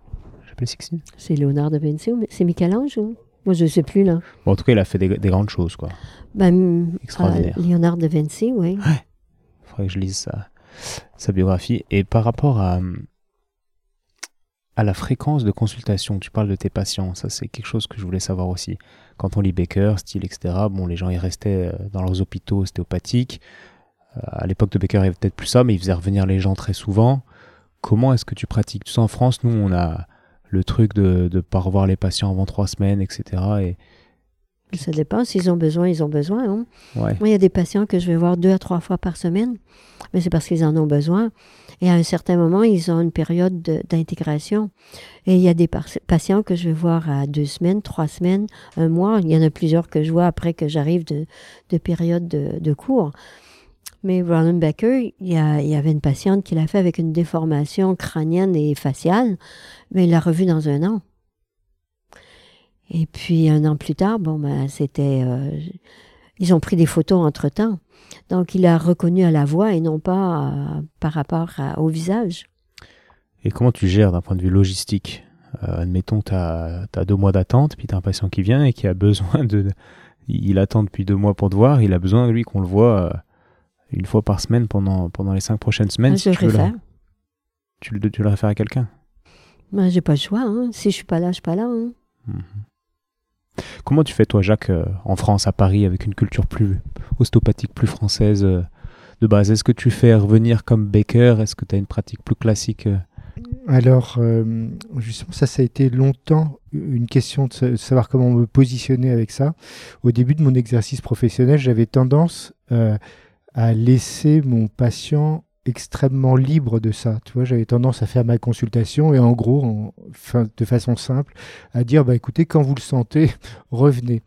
J'appelle Sixtine C'est Léonard de Vinci, ou- c'est Michel-Ange ou? Moi, je ne sais plus, là. Bon, en tout cas, il a fait des, des grandes choses, quoi. Ben, hum, Extraordinaire. ah, Léonard de Vinci, oui. Il faudrait que je lise sa, sa biographie. Et par rapport à, à la fréquence de consultation, tu parles de tes patients, ça c'est quelque chose que je voulais savoir aussi. Quand on lit Baker, Steele, etc., bon, les gens ils restaient euh, dans leurs hôpitaux ostéopathiques. Euh, À l'époque de Baker, il y avait peut-être plus ça, mais il faisait revenir les gens très souvent. Comment est-ce que tu pratiques? Tu sais, en France, nous, on a le truc de ne pas revoir les patients avant trois semaines, etc. Et Ça dépend. S'ils ont besoin, ils ont besoin. hein. ouais, Moi, il y a des patients que je vais voir deux à trois fois par semaine, mais c'est parce qu'ils en ont besoin. Et à un certain moment, ils ont une période de- d'intégration. Et il y a des patients que je vais voir à deux semaines, trois semaines, un mois. Il y en a plusieurs que je vois après que j'arrive de, de période de, de cours. Mais Roland Becker, il y, a- il y avait une patiente qui l'a fait avec une déformation crânienne et faciale, mais il l'a revue dans un an. Et puis un an plus tard, bon, ben, c'était. euh, ils ont pris des photos entre-temps. Donc, il a reconnu à la voix et non pas euh, par rapport à- au visage. Et comment tu gères d'un point de vue logistique? Euh, Admettons que tu as, deux mois d'attente, puis tu as un patient qui vient et qui a besoin de... Il attend depuis deux mois pour te voir, il a besoin, lui, qu'on le voit euh, une fois par semaine pendant, pendant les cinq prochaines semaines. Si je tu, veux réfère. tu, le, tu le réfères à quelqu'un? Moi, j'ai pas le choix. hein. Si je suis pas là, je suis pas là. hein. Comment tu fais, toi, Jacques, euh, en France, à Paris, avec une culture plus ostéopathique, plus française euh, de base? Est-ce que tu fais revenir comme Baker? Est-ce que tu as une pratique plus classique euh? Alors, justement, ça, ça a été longtemps une question de sa- savoir comment me positionner avec ça. Au début de mon exercice professionnel, j'avais tendance à laisser mon patient extrêmement libre de ça. Tu vois, j'avais tendance à faire ma consultation et en gros, de façon simple, à dire, bah écoutez, quand vous le sentez, revenez.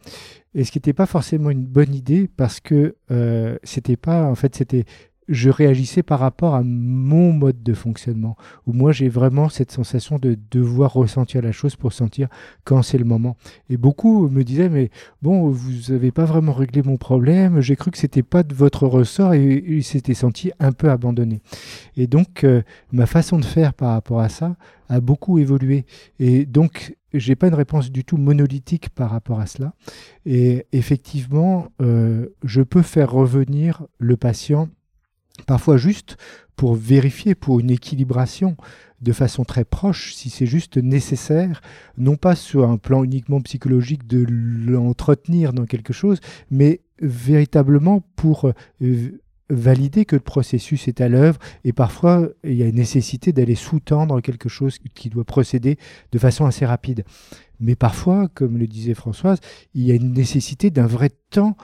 Et ce qui n'était pas forcément une bonne idée parce que euh, c'était pas, en fait, c'était, je réagissais par rapport à mon mode de fonctionnement où moi j'ai vraiment cette sensation de devoir ressentir la chose pour sentir quand c'est le moment. Et beaucoup me disaient mais bon vous n'avez pas vraiment réglé mon problème, j'ai cru que c'était pas de votre ressort et ils s'étaient sentis un peu abandonnés. Et donc euh, ma façon de faire par rapport à ça a beaucoup évolué et donc j'ai pas une réponse du tout monolithique par rapport à cela. Et effectivement, euh, je peux faire revenir le patient parfois juste pour vérifier, pour une équilibration de façon très proche, si c'est juste nécessaire, non pas sur un plan uniquement psychologique de l'entretenir dans quelque chose, mais véritablement pour euh, valider que le processus est à l'œuvre et parfois il y a une nécessité d'aller sous-tendre quelque chose qui doit procéder de façon assez rapide. Mais parfois, comme le disait Françoise, il y a une nécessité d'un vrai temps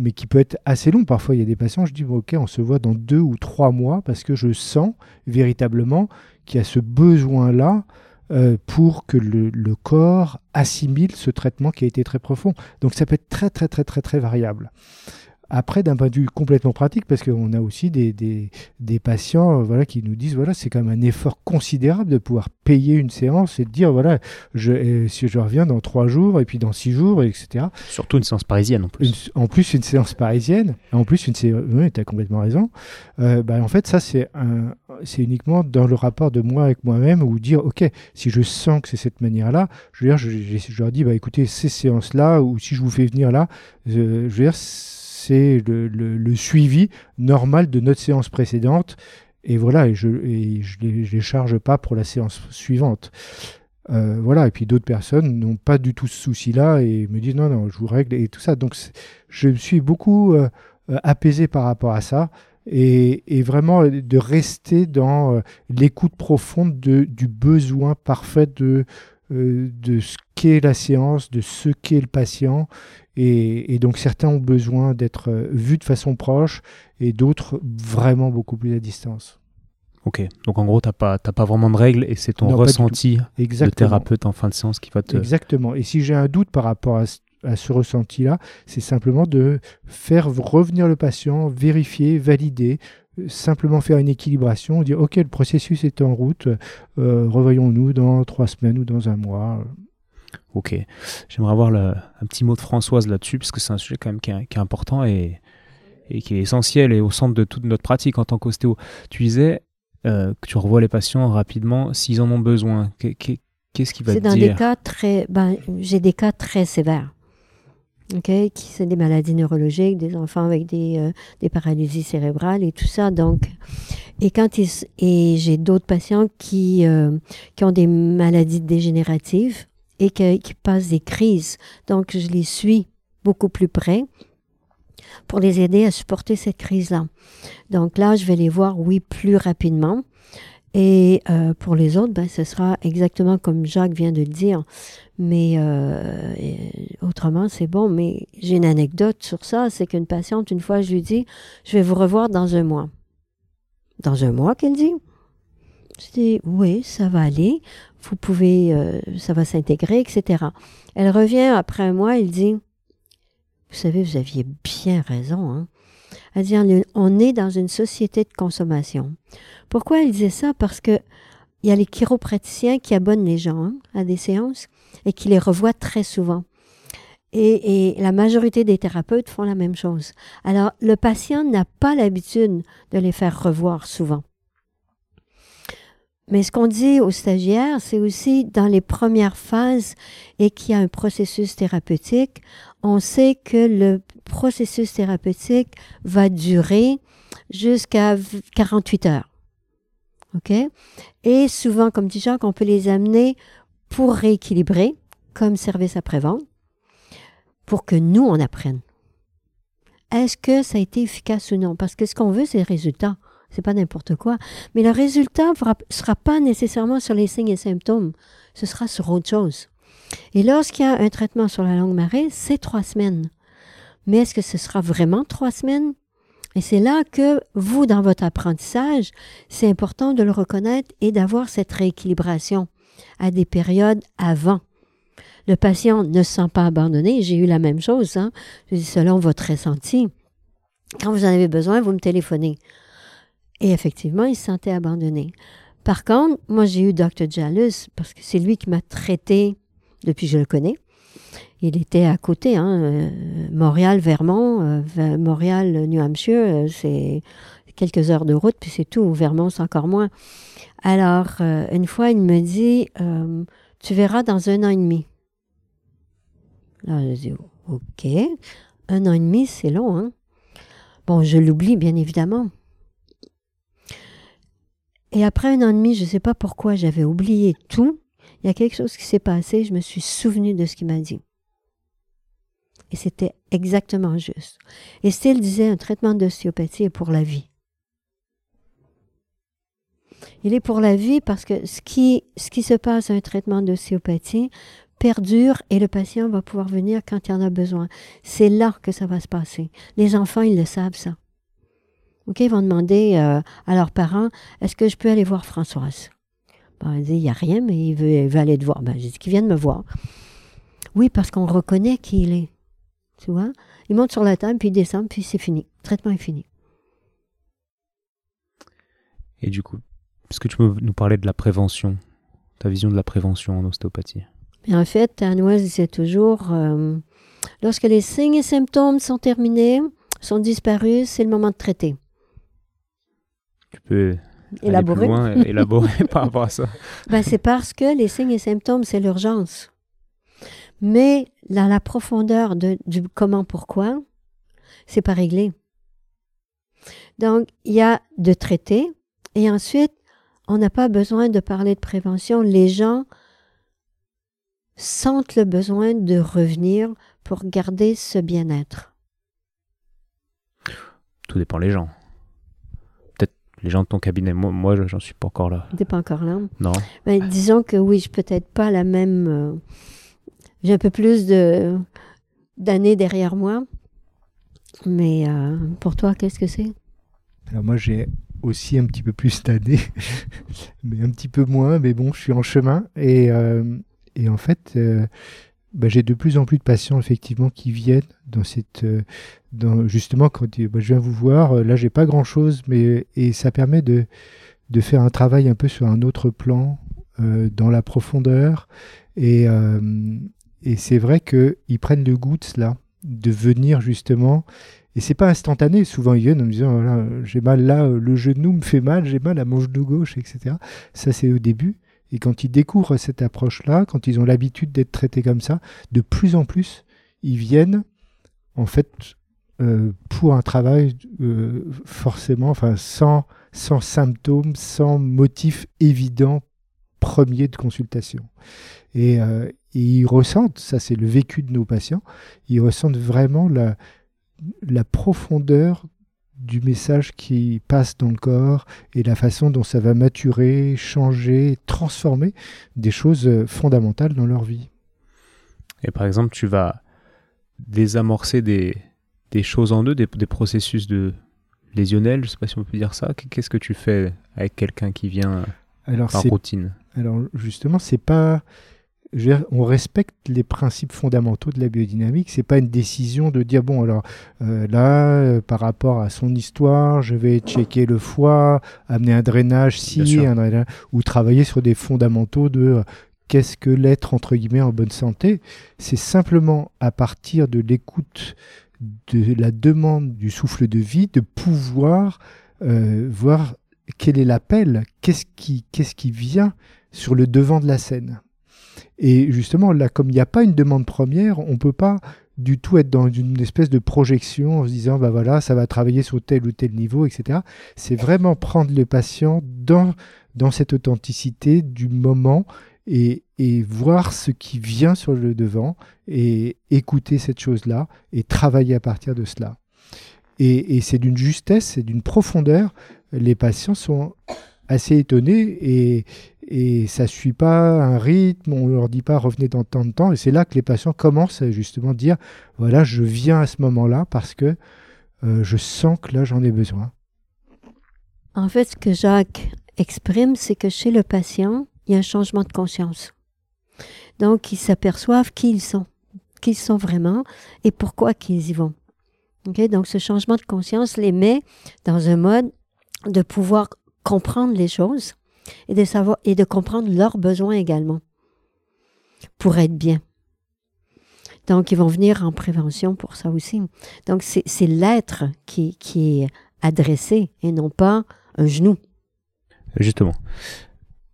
mais qui peut être assez long. Parfois, il y a des patients, je dis, bon, ok, on se voit dans deux ou trois mois parce que je sens véritablement qu'il y a ce besoin-là euh, pour que le, le, corps assimile ce traitement qui a été très profond. Donc ça peut être très très très très très variable. Après, d'un point de vue complètement pratique, parce qu'on a aussi des, des, des, patients euh, voilà, qui nous disent voilà, c'est quand même un effort considérable de pouvoir payer une séance et de dire voilà, je, euh, si je reviens dans trois jours et puis dans six jours, etc. Surtout une séance parisienne en plus. en plus, une séance parisienne, en plus, une séance. Oui, tu as complètement raison. Euh, bah, en fait, ça, c'est uniquement dans le rapport de moi avec moi-même ou dire ok, si je sens que c'est cette manière-là, je, je, leur dis bah, écoutez, ces séances-là, ou si je vous fais venir là, je veux dire, c'est le, suivi normal de notre séance précédente. Et voilà, et je ne les, charge pas pour la séance suivante. Euh, voilà, et puis d'autres personnes n'ont pas du tout ce souci-là et me disent non, non, je vous règle et tout ça. Donc je me suis beaucoup euh, apaisé par rapport à ça et, vraiment de rester dans euh, l'écoute profonde de, du besoin parfait de, de ce qu'est la séance, de ce qu'est le patient. Et, donc certains ont besoin d'être euh, vus de façon proche et d'autres vraiment beaucoup plus à distance. Ok, donc en gros, tu n'as pas, pas vraiment de règles et c'est ton ressenti de thérapeute en fin de séance qui va te... Exactement, et si j'ai un doute par rapport à, ce ressenti-là, c'est simplement de faire revenir le patient, vérifier, valider, euh, simplement faire une équilibration, dire ok, le processus est en route, euh, revoyons-nous dans trois semaines ou dans un mois. Ok. J'aimerais avoir un petit mot de Françoise là-dessus, parce que c'est un sujet quand même qui est, important et, qui est essentiel et au centre de toute notre pratique en tant qu'ostéo. Tu disais euh, que tu revois les patients rapidement s'ils en ont besoin. Qu'est-ce qui va te dire C'est dans des cas très. Ben, J'ai des cas très sévères. Ok qui sont des maladies neurologiques, des enfants avec des, euh, des paralysies cérébrales et tout ça. Donc, et quand ils, et j'ai d'autres patients qui, euh, qui ont des maladies dégénératives, et qui passent des crises. Donc, je les suis beaucoup plus près pour les aider à supporter cette crise-là. Donc là, je vais les voir, oui, plus rapidement. Et euh, pour les autres, ben, ce sera exactement comme Jacques vient de le dire. Mais euh, autrement, c'est bon. Mais j'ai une anecdote sur ça. C'est qu'une patiente, une fois, je lui dis, je vais vous revoir dans un mois. Dans un mois, qu'elle dit? Je dis, oui, ça va aller vous pouvez, euh, ça va s'intégrer, etc. Elle revient après un mois, elle dit, vous savez, vous aviez bien raison. Hein? Dit, on est dans une société de consommation. Pourquoi elle disait ça? Parce que il y a les chiropraticiens qui abonnent les gens hein, à des séances et qui les revoient très souvent. Et, et, la majorité des thérapeutes font la même chose. Alors, le patient n'a pas l'habitude de les faire revoir souvent. Mais ce qu'on dit aux stagiaires, c'est aussi dans les premières phases et qu'il y a un processus thérapeutique, on sait que le processus thérapeutique va durer jusqu'à 48 heures. OK? Et souvent, comme dit Jacques, on peut les amener pour rééquilibrer comme service après-vente pour que nous, on apprenne. Est-ce que ça a été efficace ou non? Parce que ce qu'on veut, c'est le résultat c'est pas n'importe quoi. Mais le résultat ne sera pas nécessairement sur les signes et symptômes, ce sera sur autre chose. Et lorsqu'il y a un traitement sur la longue marée, c'est trois semaines. Mais est-ce que ce sera vraiment trois semaines? Et c'est là que vous, dans votre apprentissage, c'est important de le reconnaître et d'avoir cette rééquilibration à des périodes avant. Le patient ne se sent pas abandonné. J'ai eu la même chose, hein? Selon votre ressenti. Quand vous en avez besoin, vous me téléphonez. Et effectivement, il se sentait abandonné. Par contre, moi, j'ai eu Dr. Jalus parce que c'est lui qui m'a traité depuis que je le connais. Il était à côté, hein, euh, Montréal, Vermont, euh, Montréal, New Hampshire, euh, c'est quelques heures de route, puis c'est tout. Vermont, c'est encore moins. Alors, une fois, il me dit, tu verras dans un an et demi. Là, je dis, OK. Un an et demi, c'est long, hein? Bon, je l'oublie, bien évidemment. Et après un an et demi, je ne sais pas pourquoi, j'avais oublié tout. Il y a quelque chose qui s'est passé, je me suis souvenu de ce qu'il m'a dit. Et c'était exactement juste. Et Steele disait un traitement d'ostéopathie est pour la vie. Il est pour la vie parce que ce qui, ce qui se passe à un traitement d'ostéopathie perdure et le patient va pouvoir venir quand il en a besoin. C'est là que ça va se passer. Les enfants, ils le savent, ça. OK, ils vont demander euh, à leurs parents Est-ce que je peux aller voir Françoise? Ben, il dit, il n'y a rien, mais il veut, il veut aller te voir. Ben, j'ai dit qu'il vienne me voir. Oui, parce qu'on reconnaît qui il est. Tu vois? Il monte sur la table, puis il descend, puis c'est fini. Le traitement est fini. Et du coup, est-ce que tu peux nous parler de la prévention, ta vision de la prévention en ostéopathie? Mais en fait, Anoise disait toujours, euh, lorsque les signes et symptômes sont terminés, sont disparus, c'est le moment de traiter. Tu peux plus loin et élaborer par rapport à ça. Ben, c'est parce que les signes et symptômes, c'est l'urgence. Mais dans la profondeur de, du comment, pourquoi, c'est pas réglé. Donc, il y a de traiter et ensuite, on n'a pas besoin de parler de prévention. Les gens sentent le besoin de revenir pour garder ce bien-être. Tout dépend des gens. Les gens de ton cabinet. Moi, moi j'en suis pas encore là. T'es pas encore là? Non. Ben, disons que oui, je peut-être pas la même. euh, j'ai un peu plus de d'années derrière moi. Mais euh, pour toi, qu'est-ce que c'est? Alors moi j'ai aussi un petit peu plus d'années, mais un petit peu moins, mais bon, je suis en chemin. Et, euh, et en fait, euh, bah, j'ai de plus en plus de patients effectivement qui viennent dans cette... euh, justement, quand ils- bah, je viens vous voir, euh, là j'ai pas grand-chose, mais et ça permet de, de faire un travail un peu sur un autre plan, euh, dans la profondeur. Et, et c'est vrai qu'ils prennent le goût de cela, de venir justement et c'est pas instantané. Souvent, ils viennent en me disant j'ai mal là, le genou me fait mal, j'ai mal à mon genou gauche, etc. Ça, c'est au début. Et quand ils découvrent cette approche-là, quand ils ont l'habitude d'être traités comme ça, de plus en plus, ils viennent, en fait, euh, pour un travail euh, forcément, enfin, sans, sans symptômes, sans motif évident premier de consultation. Et, euh, et ils ressentent, ça c'est le vécu de nos patients, ils ressentent vraiment la profondeur du message qui passe dans le corps et la façon dont ça va maturer, changer, transformer des choses euh, fondamentales dans leur vie. Et par exemple, tu vas désamorcer des, des choses en eux, des, des processus de lésionnels, je sais pas si on peut dire ça. Qu'est-ce que tu fais avec quelqu'un qui vient Alors, par routine? alors justement, c'est pas. Dire, on respecte les principes fondamentaux de la biodynamique. C'est pas une décision de dire bon alors euh, là euh, par rapport à son histoire, je vais checker le foie, amener un drainage si, sûr. un drainage- ou travailler sur des fondamentaux de euh, qu'est-ce que l'être entre guillemets en bonne santé. C'est simplement à partir de l'écoute de la demande du souffle de vie de pouvoir voir quel est l'appel, qu'est-ce qui, qu'est-ce qui vient sur le devant de la scène. Et justement, là, comme il n'y a pas une demande première, on ne peut pas du tout être dans une espèce de projection en se disant, bah voilà, ça va travailler sur tel ou tel niveau, etc. C'est vraiment prendre le patient dans, dans cette authenticité du moment et, et voir ce qui vient sur le devant et écouter cette chose-là et travailler à partir de cela. Et, et c'est d'une justesse, c'est d'une profondeur. Les patients sont assez étonnés et, et ça ne suit pas un rythme, on ne leur dit pas revenez dans tant de temps. Et c'est là que les patients commencent à justement dire voilà, je viens à ce moment-là parce que euh, je sens que là j'en ai besoin. En fait, ce que Jacques exprime, c'est que chez le patient, il y a un changement de conscience. Donc, ils s'aperçoivent qui ils sont, qui ils sont vraiment et pourquoi qu'ils y vont. Donc, ce changement de conscience les met dans un mode de pouvoir comprendre les choses et de savoir et de comprendre leurs besoins également pour être bien. Donc, ils vont venir en prévention pour ça aussi. Donc, c'est l'être qui, qui est adressé et non pas un genou. Justement,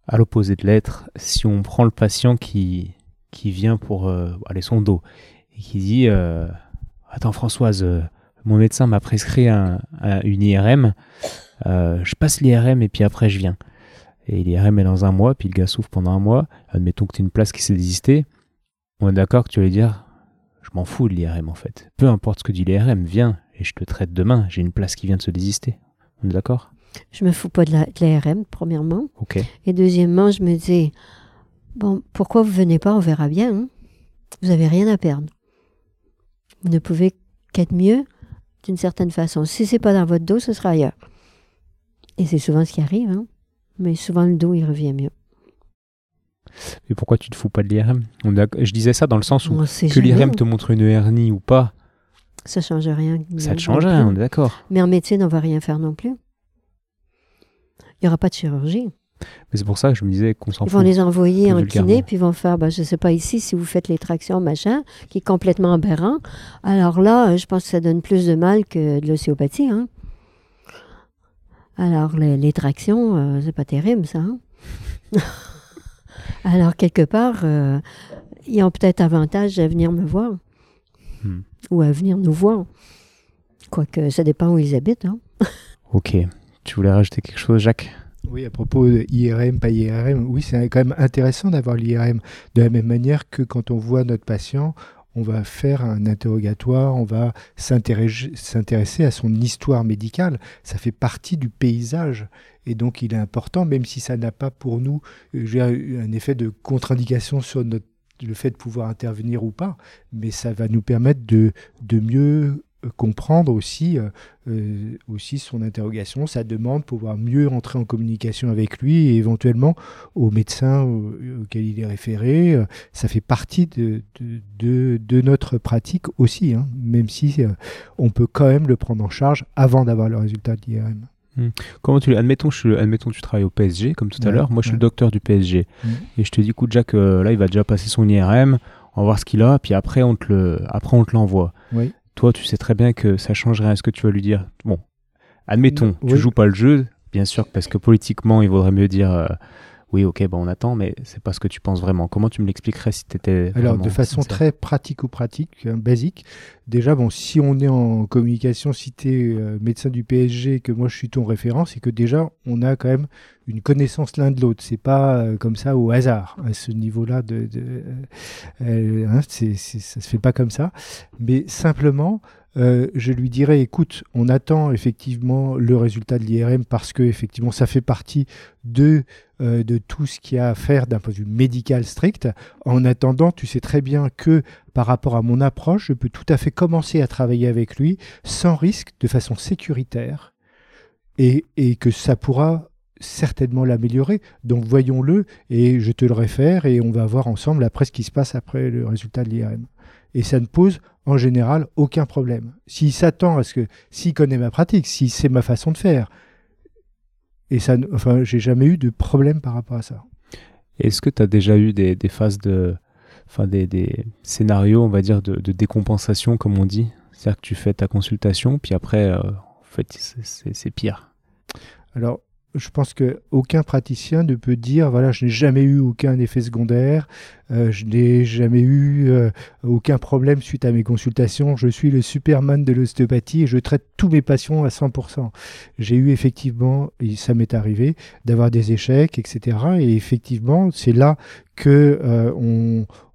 à l'opposé de l'être, si on prend le patient qui, qui vient pour euh, aller son dos et qui dit euh, Attends, Françoise, euh, mon médecin m'a prescrit un- un- une IRM, euh, je passe l'IRM et puis après je viens. Et l'IRM est dans un mois, puis le gars souffre pendant un mois. Admettons que tu une place qui s'est désistée. On est d'accord que tu vas lui dire Je m'en fous de l'IRM en fait. Peu importe ce que dit l'IRM, viens et je te traite demain. J'ai une place qui vient de se désister. On est d'accord? Je me fous pas de l'ARM, premièrement. Et deuxièmement, je me dis, bon, pourquoi vous venez pas, on verra bien. hein. Vous avez rien à perdre. Vous ne pouvez qu'être mieux d'une certaine façon. Si c'est pas dans votre dos, ce sera ailleurs. Et c'est souvent ce qui arrive, hein. Mais souvent, le dos, il revient mieux. Et pourquoi tu te fous pas de l'IRM? Je disais ça dans le sens où que l'IRM te montre une hernie ou pas, Ça change rien. ça te change rien, on est d'accord. Mais en médecine, on va rien faire non plus. Il n'y aura pas de chirurgie. Mais c'est pour ça que je me disais qu'on s'en Ils vont fout. les envoyer en kiné, puis ils vont faire, ben, je ne sais pas ici, si vous faites les tractions, machin, qui est complètement aberrant. Alors là, je pense que ça donne plus de mal que de l'ostéopathie. Hein? Alors, les, les tractions, euh, c'est pas terrible, ça. hein? Alors, quelque part, euh, ils ont peut-être avantage à venir me voir. Hmm. Ou à venir nous voir. Quoique, ça dépend où ils habitent. Hein? Ok. Tu voulais rajouter quelque chose, Jacques? Oui, à propos de IRM, pas IRM, oui, c'est quand même intéressant d'avoir l'IRM. De la même manière que quand on voit notre patient, on va faire un interrogatoire, on va s'intéresser à son histoire médicale. Ça fait partie du paysage. Et donc, il est important, même si ça n'a pas pour nous euh, un effet de contre-indication sur le fait de pouvoir intervenir ou pas, mais ça va nous permettre de, de mieux comprendre aussi, euh, euh, aussi son interrogation, sa demande, pouvoir mieux entrer en communication avec lui et éventuellement au médecin au- auquel il est référé. Euh, Ça fait partie de, de, de- de notre pratique aussi, hein, même si euh, on peut quand même le prendre en charge avant d'avoir le résultat de l'IRM. Comment tu admettons, je admettons que tu travailles au PSG comme tout à l'heure. Moi, je suis ouais. le docteur du PSG Mhm. et je te dis, écoute, Jacques, euh, là, il va déjà passer son IRM. On va voir ce qu'il a, puis après, on te le, après, on te l'envoie. Oui. Toi, tu sais très bien que ça change rien. Est-ce que tu vas lui dire, bon, admettons, tu Oui. joues pas le jeu, bien sûr, parce que politiquement, il vaudrait mieux dire, euh, oui, ok, bah, on attend, mais c'est pas ce que tu penses vraiment. Comment tu me l'expliquerais si tu étais. Alors, de façon très pratico-pratique, hein, basique, déjà, bon, si on est en communication, si tu es médecin du PSG, que moi je suis ton référent, c'est que déjà, on a quand même une connaissance l'un de l'autre. C'est pas euh, comme ça au hasard, à ce niveau-là. De, de- euh, hein, ça se fait pas comme ça. Mais simplement, euh, je lui dirais, écoute, on attend effectivement le résultat de l'IRM parce que effectivement, ça fait partie de, euh, de tout ce qu'il y a à faire d'un point de vue médical strict. En attendant, tu sais très bien que par rapport à mon approche, je peux tout à fait commencer à travailler avec lui sans risque, de façon sécuritaire, et, et que ça pourra certainement l'améliorer. Donc voyons-le, et je te le réfère, et on va voir ensemble après ce qui se passe après le résultat de l'IRM. Et ça ne pose en général aucun problème. S'il s'attend à ce que, s'il connaît ma pratique, si c'est ma façon de faire, et ça, enfin, j'ai jamais eu de problème par rapport à ça. Est-ce que tu as déjà eu des, des phases de. Enfin, des, des scénarios, on va dire, de, de décompensation, comme on dit? C'est-à-dire que tu fais ta consultation, puis après, euh, en fait, c'est pire. Alors, je pense que aucun praticien ne peut dire voilà, je n'ai jamais eu aucun effet secondaire, euh, je n'ai jamais eu euh, aucun problème suite à mes consultations, je suis le Superman de l'ostéopathie et je traite tous mes patients à 100%. J'ai eu effectivement, et ça m'est arrivé, d'avoir des échecs, etc. Et effectivement, c'est là que euh,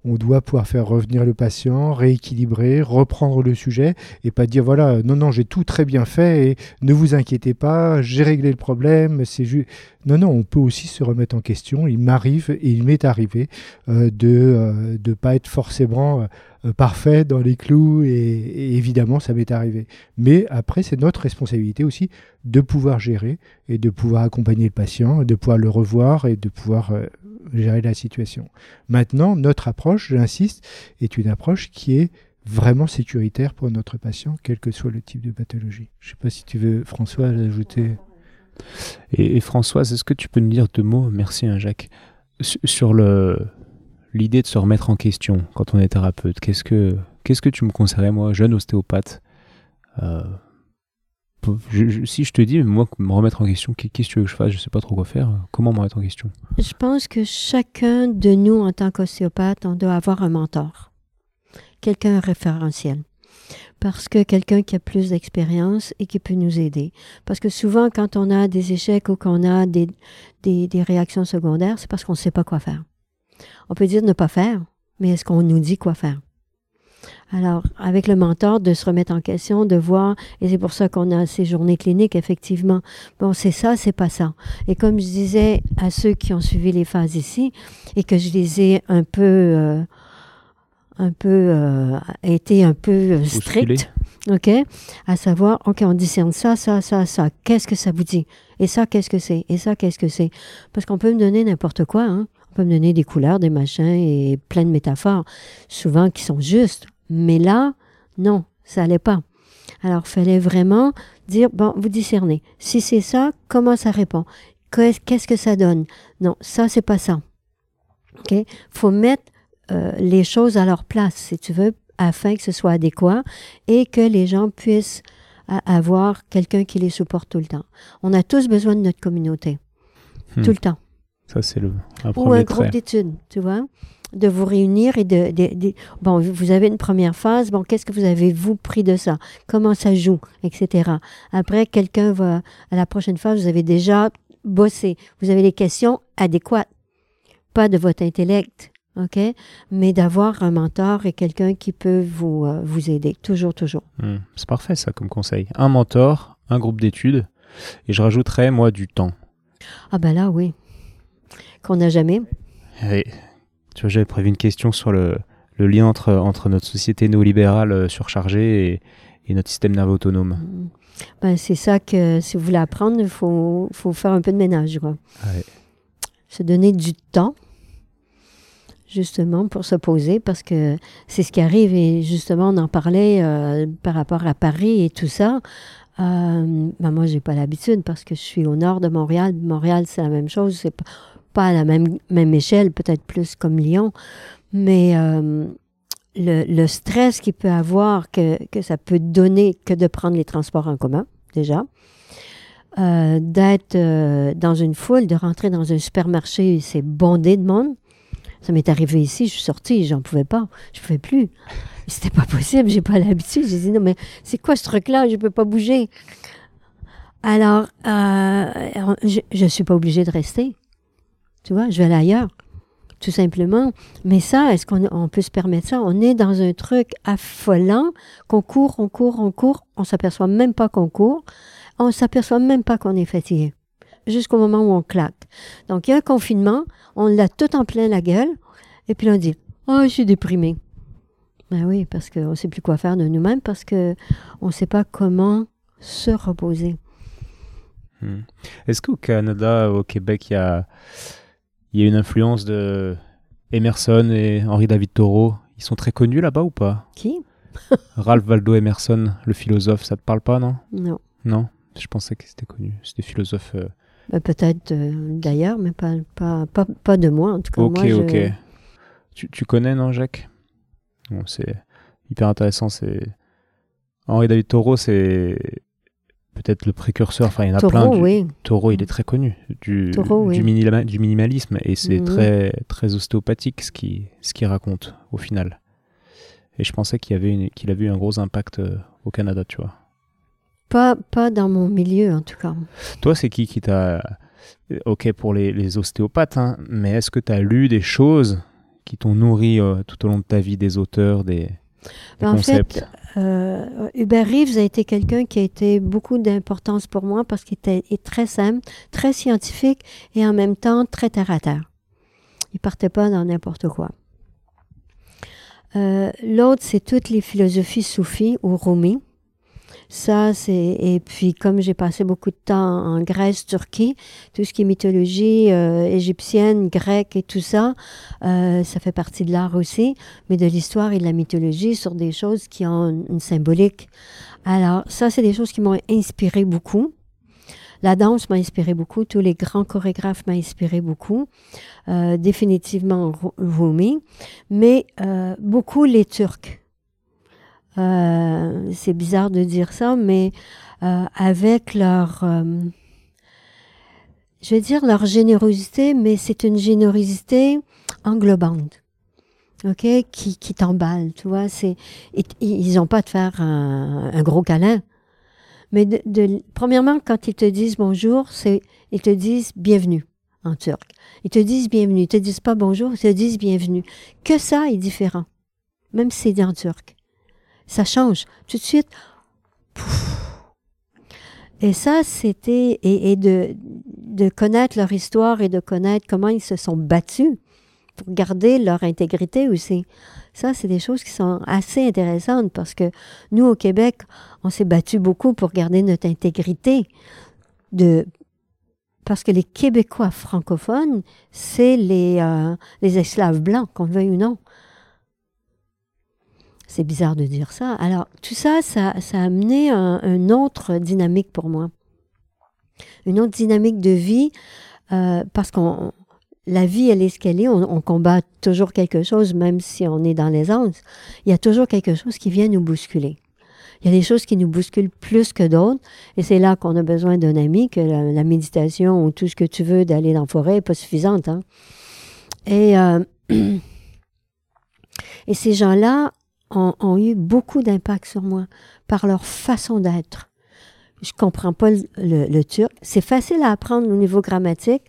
on, doit pouvoir faire revenir le patient, rééquilibrer, reprendre le sujet et pas dire voilà, non, non, j'ai tout très bien fait et ne vous inquiétez pas, j'ai réglé le problème, c'est juste. Non, non, on peut aussi se remettre en question. Il m'arrive et il m'est arrivé euh, de ne pas être forcément euh, parfait dans les clous et, et évidemment, ça m'est arrivé. Mais après, c'est notre responsabilité aussi de pouvoir gérer et de pouvoir accompagner le patient, de pouvoir le revoir et de pouvoir euh, gérer la situation. Maintenant, notre approche, j'insiste, est une approche qui est vraiment sécuritaire pour notre patient, quel que soit le type de pathologie. Je ne sais pas si tu veux, François, ajouter. Et, et Françoise, est-ce que tu peux nous dire deux mots, merci hein, Jacques, su- sur l'idée de se remettre en question quand on est thérapeute? Qu'est-ce que que tu me conseillerais moi, jeune ostéopathe euh, Si je te dis, moi, me remettre en question, qu'est- qu'est-ce que tu veux que je fasse? Je sais pas trop quoi faire. Comment me remettre en question? Je pense que chacun de nous, en tant qu'ostéopathe, on doit avoir un mentor, quelqu'un référentiel. Parce que quelqu'un qui a plus d'expérience et qui peut nous aider. Parce que souvent, quand on a des échecs ou qu'on a des, des réactions secondaires, c'est parce qu'on ne sait pas quoi faire. On peut dire ne pas faire, mais est-ce qu'on nous dit quoi faire? Alors, avec le mentor, de se remettre en question, de voir, et c'est pour ça qu'on a ces journées cliniques, effectivement. Bon, c'est ça, c'est pas ça. Et comme je disais à ceux qui ont suivi les phases ici, et que je les ai un peu, euh, un peu, euh, été un peu euh, strict, OK? À savoir, OK, on discerne ça, ça, ça, ça. Qu'est-ce que ça vous dit? Et ça, qu'est-ce que c'est? Et ça, qu'est-ce que c'est? Parce qu'on peut me donner n'importe quoi, hein? On peut me donner des couleurs, des machins et plein de métaphores, souvent qui sont justes. Mais là, non, ça allait pas. Alors, il fallait vraiment dire, bon, vous discernez. Si c'est ça, comment ça répond? Qu'est-ce que ça donne? Non, ça, c'est pas ça. OK? faut mettre euh, les choses à leur place, si tu veux, afin que ce soit adéquat et que les gens puissent avoir quelqu'un qui les supporte tout le temps. On a tous besoin de notre communauté, Hmm. tout le temps. Ça, c'est le un Ou un trait. groupe d'études, tu vois, de vous réunir et de, de- de- Bon, vous avez une première phase, bon, qu'est-ce que vous avez, vous, pris de ça? Comment ça joue, etc. Après, quelqu'un va... À la prochaine phase, vous avez déjà bossé. Vous avez les questions adéquates. Pas de votre intellect, OK? Mais d'avoir un mentor et quelqu'un qui peut vous, euh, vous aider. Toujours, toujours. Hmm. C'est parfait, ça, comme conseil. Un mentor, un groupe d'études, et je rajouterais, moi, du temps. Ah ben là, oui. Qu'on n'a jamais. Et, tu vois, j'avais prévu une question sur le, le lien entre, entre notre société néolibérale euh, surchargée et, et notre système nerveux autonome. Ben, c'est ça que, si vous voulez apprendre, il faut, faut faire un peu de ménage, quoi. Ouais. Se donner du temps, justement, pour se poser, parce que c'est ce qui arrive, et justement, on en parlait euh, par rapport à Paris et tout ça. Euh, ben, moi, j'ai pas l'habitude, parce que je suis au nord de Montréal. Montréal, c'est la même chose, pas, pas à la même, même échelle, peut-être plus comme Lyon, mais euh, le, stress qu'il peut avoir, que, que ça peut donner que de prendre les transports en commun, déjà. Euh, d'être euh, dans une foule, de rentrer dans un supermarché, c'est bondé de monde. Ça m'est arrivé ici, je suis sortie, j'en pouvais pas, je pouvais plus. C'était pas possible, j'ai pas l'habitude. J'ai dit non mais c'est quoi ce truc-là, je peux pas bouger. Alors, je, je suis pas obligée de rester. Tu vois, je vais aller ailleurs, tout simplement. Mais ça, est-ce qu'on on peut se permettre ça? On est dans un truc affolant, qu'on court, on court, on court, on s'aperçoit même pas qu'on court, on s'aperçoit même pas qu'on est fatigué, jusqu'au moment où on claque. Donc, il y a un confinement, on l'a tout en plein la gueule, et puis on dit, oh, je suis déprimé. Ben oui, parce qu'on ne sait plus quoi faire de nous-mêmes, parce que on ne sait pas comment se reposer. Hmm. Est-ce qu'au Canada, au Québec, il y a, il y a une influence de Emerson et Henri David Thoreau Ils sont très connus là-bas ou pas? Qui? Ralph Waldo Emerson, le philosophe, ça te parle pas, non? Non. Non? Je pensais que c'était connu. C'était philosophe. euh, Ben, Peut-être euh, d'ailleurs, mais pas, pas, pas, pas de moi, en tout cas. Ok, moi, je- ok. Tu, tu connais, non, Jacques? Bon, c'est hyper intéressant. C'est Henri David Thoreau, c'est peut-être le précurseur. Enfin, il y en a plein. Taureau, du- oui. Thoreau, il est très connu du, Thoreau, oui. du, minima- du minimalisme et c'est Mhm. très, très ostéopathique ce qu'il ce qu'il raconte au final. Et je pensais qu'il avait une- qu'il avait eu un gros impact euh, au Canada, tu vois. Pas, pas dans mon milieu, en tout cas. Toi, c'est qui qui t'a. Ok, pour les, les ostéopathes, hein, mais est-ce que tu as lu des choses qui t'ont nourri euh, tout au long de ta vie, des auteurs, des Ben, en fait, euh, Hubert Reeves a été quelqu'un qui a été beaucoup d'importance pour moi parce qu'il était est très simple, très scientifique et en même temps très terre à terre. Il partait pas dans n'importe quoi. Euh, L'autre, c'est toutes les philosophies soufis ou Rumi. Ça, c'est. Et puis, comme j'ai passé beaucoup de temps en Grèce, Turquie, tout ce qui est mythologie euh, égyptienne, grecque et tout ça, euh, ça fait partie de l'art aussi, mais de l'histoire et de la mythologie sur des choses qui ont une, symbolique. Alors, ça, c'est des choses qui m'ont inspiré beaucoup. La danse m'a inspiré beaucoup, tous les grands chorégraphes m'ont inspiré beaucoup, euh, définitivement Ru- Rumi, mais euh, beaucoup les Turcs. Euh, c'est bizarre de dire ça, mais euh, avec leur, euh, je vais dire leur générosité, mais c'est une générosité englobante, ok, qui, qui t'emballe, tu vois. C'est, ils n'ont pas te faire un, un gros câlin, mais de, de- premièrement, quand ils te disent bonjour, c'est, ils te disent bienvenue en turc. Ils te disent bienvenue. Ils te disent pas bonjour, ils te disent bienvenue. Que ça est différent, même si c'est en turc. Ça change. Tout de suite. Et ça, c'était, et, de, connaître leur histoire et de connaître comment ils se sont battus pour garder leur intégrité aussi. Ça, c'est des choses qui sont assez intéressantes parce que nous, au Québec, on s'est battu beaucoup pour garder notre intégrité parce que les Québécois francophones, c'est les, euh, esclaves blancs, qu'on le veuille ou non. C'est bizarre de dire ça. Alors, tout ça, ça, ça a amené un, autre dynamique pour moi. Une autre dynamique de vie, euh, parce qu'on la vie, elle est ce qu'elle est. On, combat toujours quelque chose, même si on est dans l'aisance. Il y a toujours quelque chose qui vient nous bousculer. Il y a des choses qui nous bousculent plus que d'autres. Et c'est là qu'on a besoin d'un ami, que la, la, méditation ou tout ce que tu veux d'aller dans la forêt n'est pas suffisante. Hein? Et, euh, et ces gens-là ont, eu beaucoup d'impact sur moi par leur façon d'être je comprends pas le, turc. C'est facile à apprendre au niveau grammatique,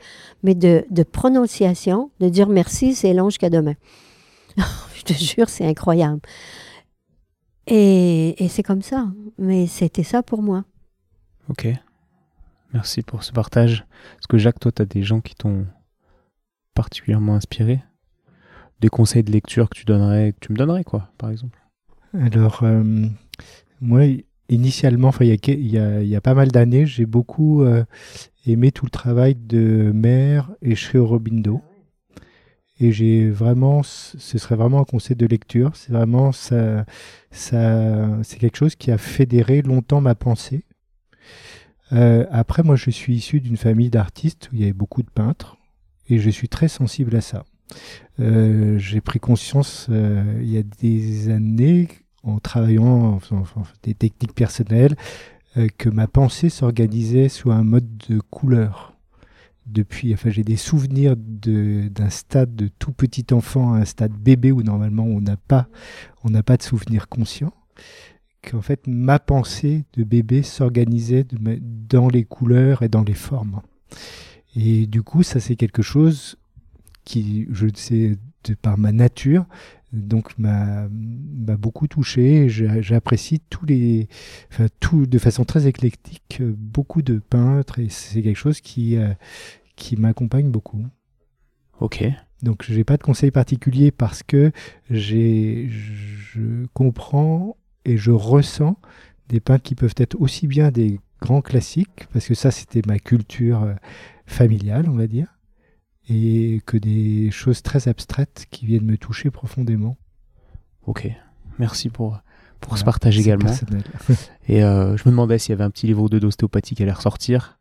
mais de, de prononciation, de dire merci, c'est long jusqu'à demain. je te jure, c'est incroyable. Et, et c'est comme ça. Mais c'était ça pour moi. Ok. Merci pour ce partage. Est-ce que Jacques, toi, tu as des gens qui t'ont particulièrement inspiré? Des conseils de lecture que tu donnerais, que tu me donnerais, quoi, par exemple Alors, euh, moi, initialement, il, y a, pas mal d'années, j'ai beaucoup euh, aimé tout le travail de Mère et Sri Aurobindo. Et j'ai vraiment, ce serait vraiment un conseil de lecture. C'est vraiment ça, ça, c'est quelque chose qui a fédéré longtemps ma pensée. Euh, après, moi, je suis issu d'une famille d'artistes où il y avait beaucoup de peintres et je suis très sensible à ça. Euh, j'ai pris conscience euh, il y a des années en travaillant des techniques personnelles, euh, que ma pensée s'organisait sous un mode de couleur. Depuis, enfin, j'ai des souvenirs d'un stade de tout petit enfant à un stade bébé où normalement on n'a pas, pas de souvenirs conscients. Qu'en fait, ma pensée de bébé s'organisait dans les couleurs et dans les formes. Et du coup, ça c'est quelque chose qui, je sais, de par ma nature, donc m'a beaucoup touché. J'apprécie tous les, enfin, tout de façon très éclectique, beaucoup de peintres et c'est quelque chose qui euh, qui m'accompagne beaucoup. Ok. Donc j'ai pas de conseil particulier parce que j'ai je comprends et je ressens des peintres qui peuvent être aussi bien des grands classiques parce que ça c'était ma culture euh, familiale on va dire et que des choses très abstraites qui viennent me toucher profondément. Ok, merci pour, pour voilà, ce partage également. et euh, je me demandais s'il y avait un petit livre d'ostéopathie qui allait ressortir.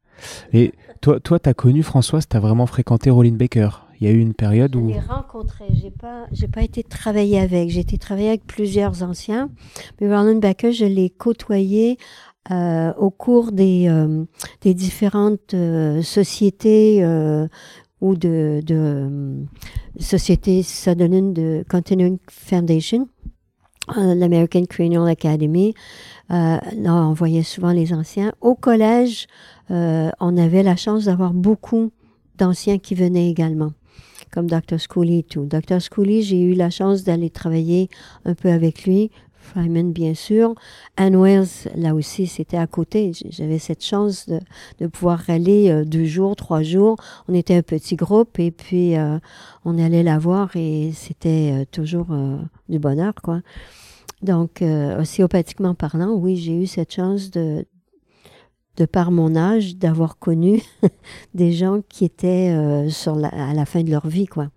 Et toi, toi, as connu Françoise, tu as vraiment fréquenté Roland Baker. Il y a eu une période où. Je l'ai rencontré, j'ai pas, j'ai pas été travailler avec. J'ai été travailler avec plusieurs anciens, mais Roland Baker, je l'ai côtoyé euh, au cours des, euh, des différentes euh, sociétés euh, ou de, de euh, société Sutherland de Continuing Foundation, euh, l'American Cranial Academy. Euh, là, on voyait souvent les anciens. Au collège, on avait la chance d'avoir beaucoup d'anciens qui venaient également, comme Dr. Schooley et tout. Dr. Schooley, j'ai eu la chance d'aller travailler un peu avec lui, Fryman, bien sûr. Anne Wells, là aussi, c'était à côté. J'avais cette chance de, de pouvoir aller euh, deux jours, trois jours. On était un petit groupe et puis euh, on allait la voir et c'était euh, toujours du bonheur, quoi. Donc, ostéopathiquement parlant, oui, j'ai eu cette chance de, de par mon âge, d'avoir connu des gens qui étaient sur la, à la fin de leur vie, quoi.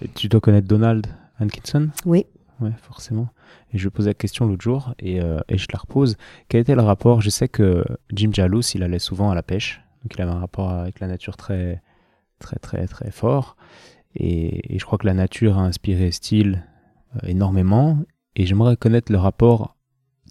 Et tu dois connaître Donald Hankinson? Oui. Ouais, forcément. Et je posais la question l'autre jour et, euh, et, je la repose. Quel était le rapport? Je sais que Jim Jalous, il allait souvent à la pêche. Donc il avait un rapport avec la nature très, très, très, très fort. Et, et je crois que la nature a inspiré Steele euh, énormément. Et j'aimerais connaître le rapport,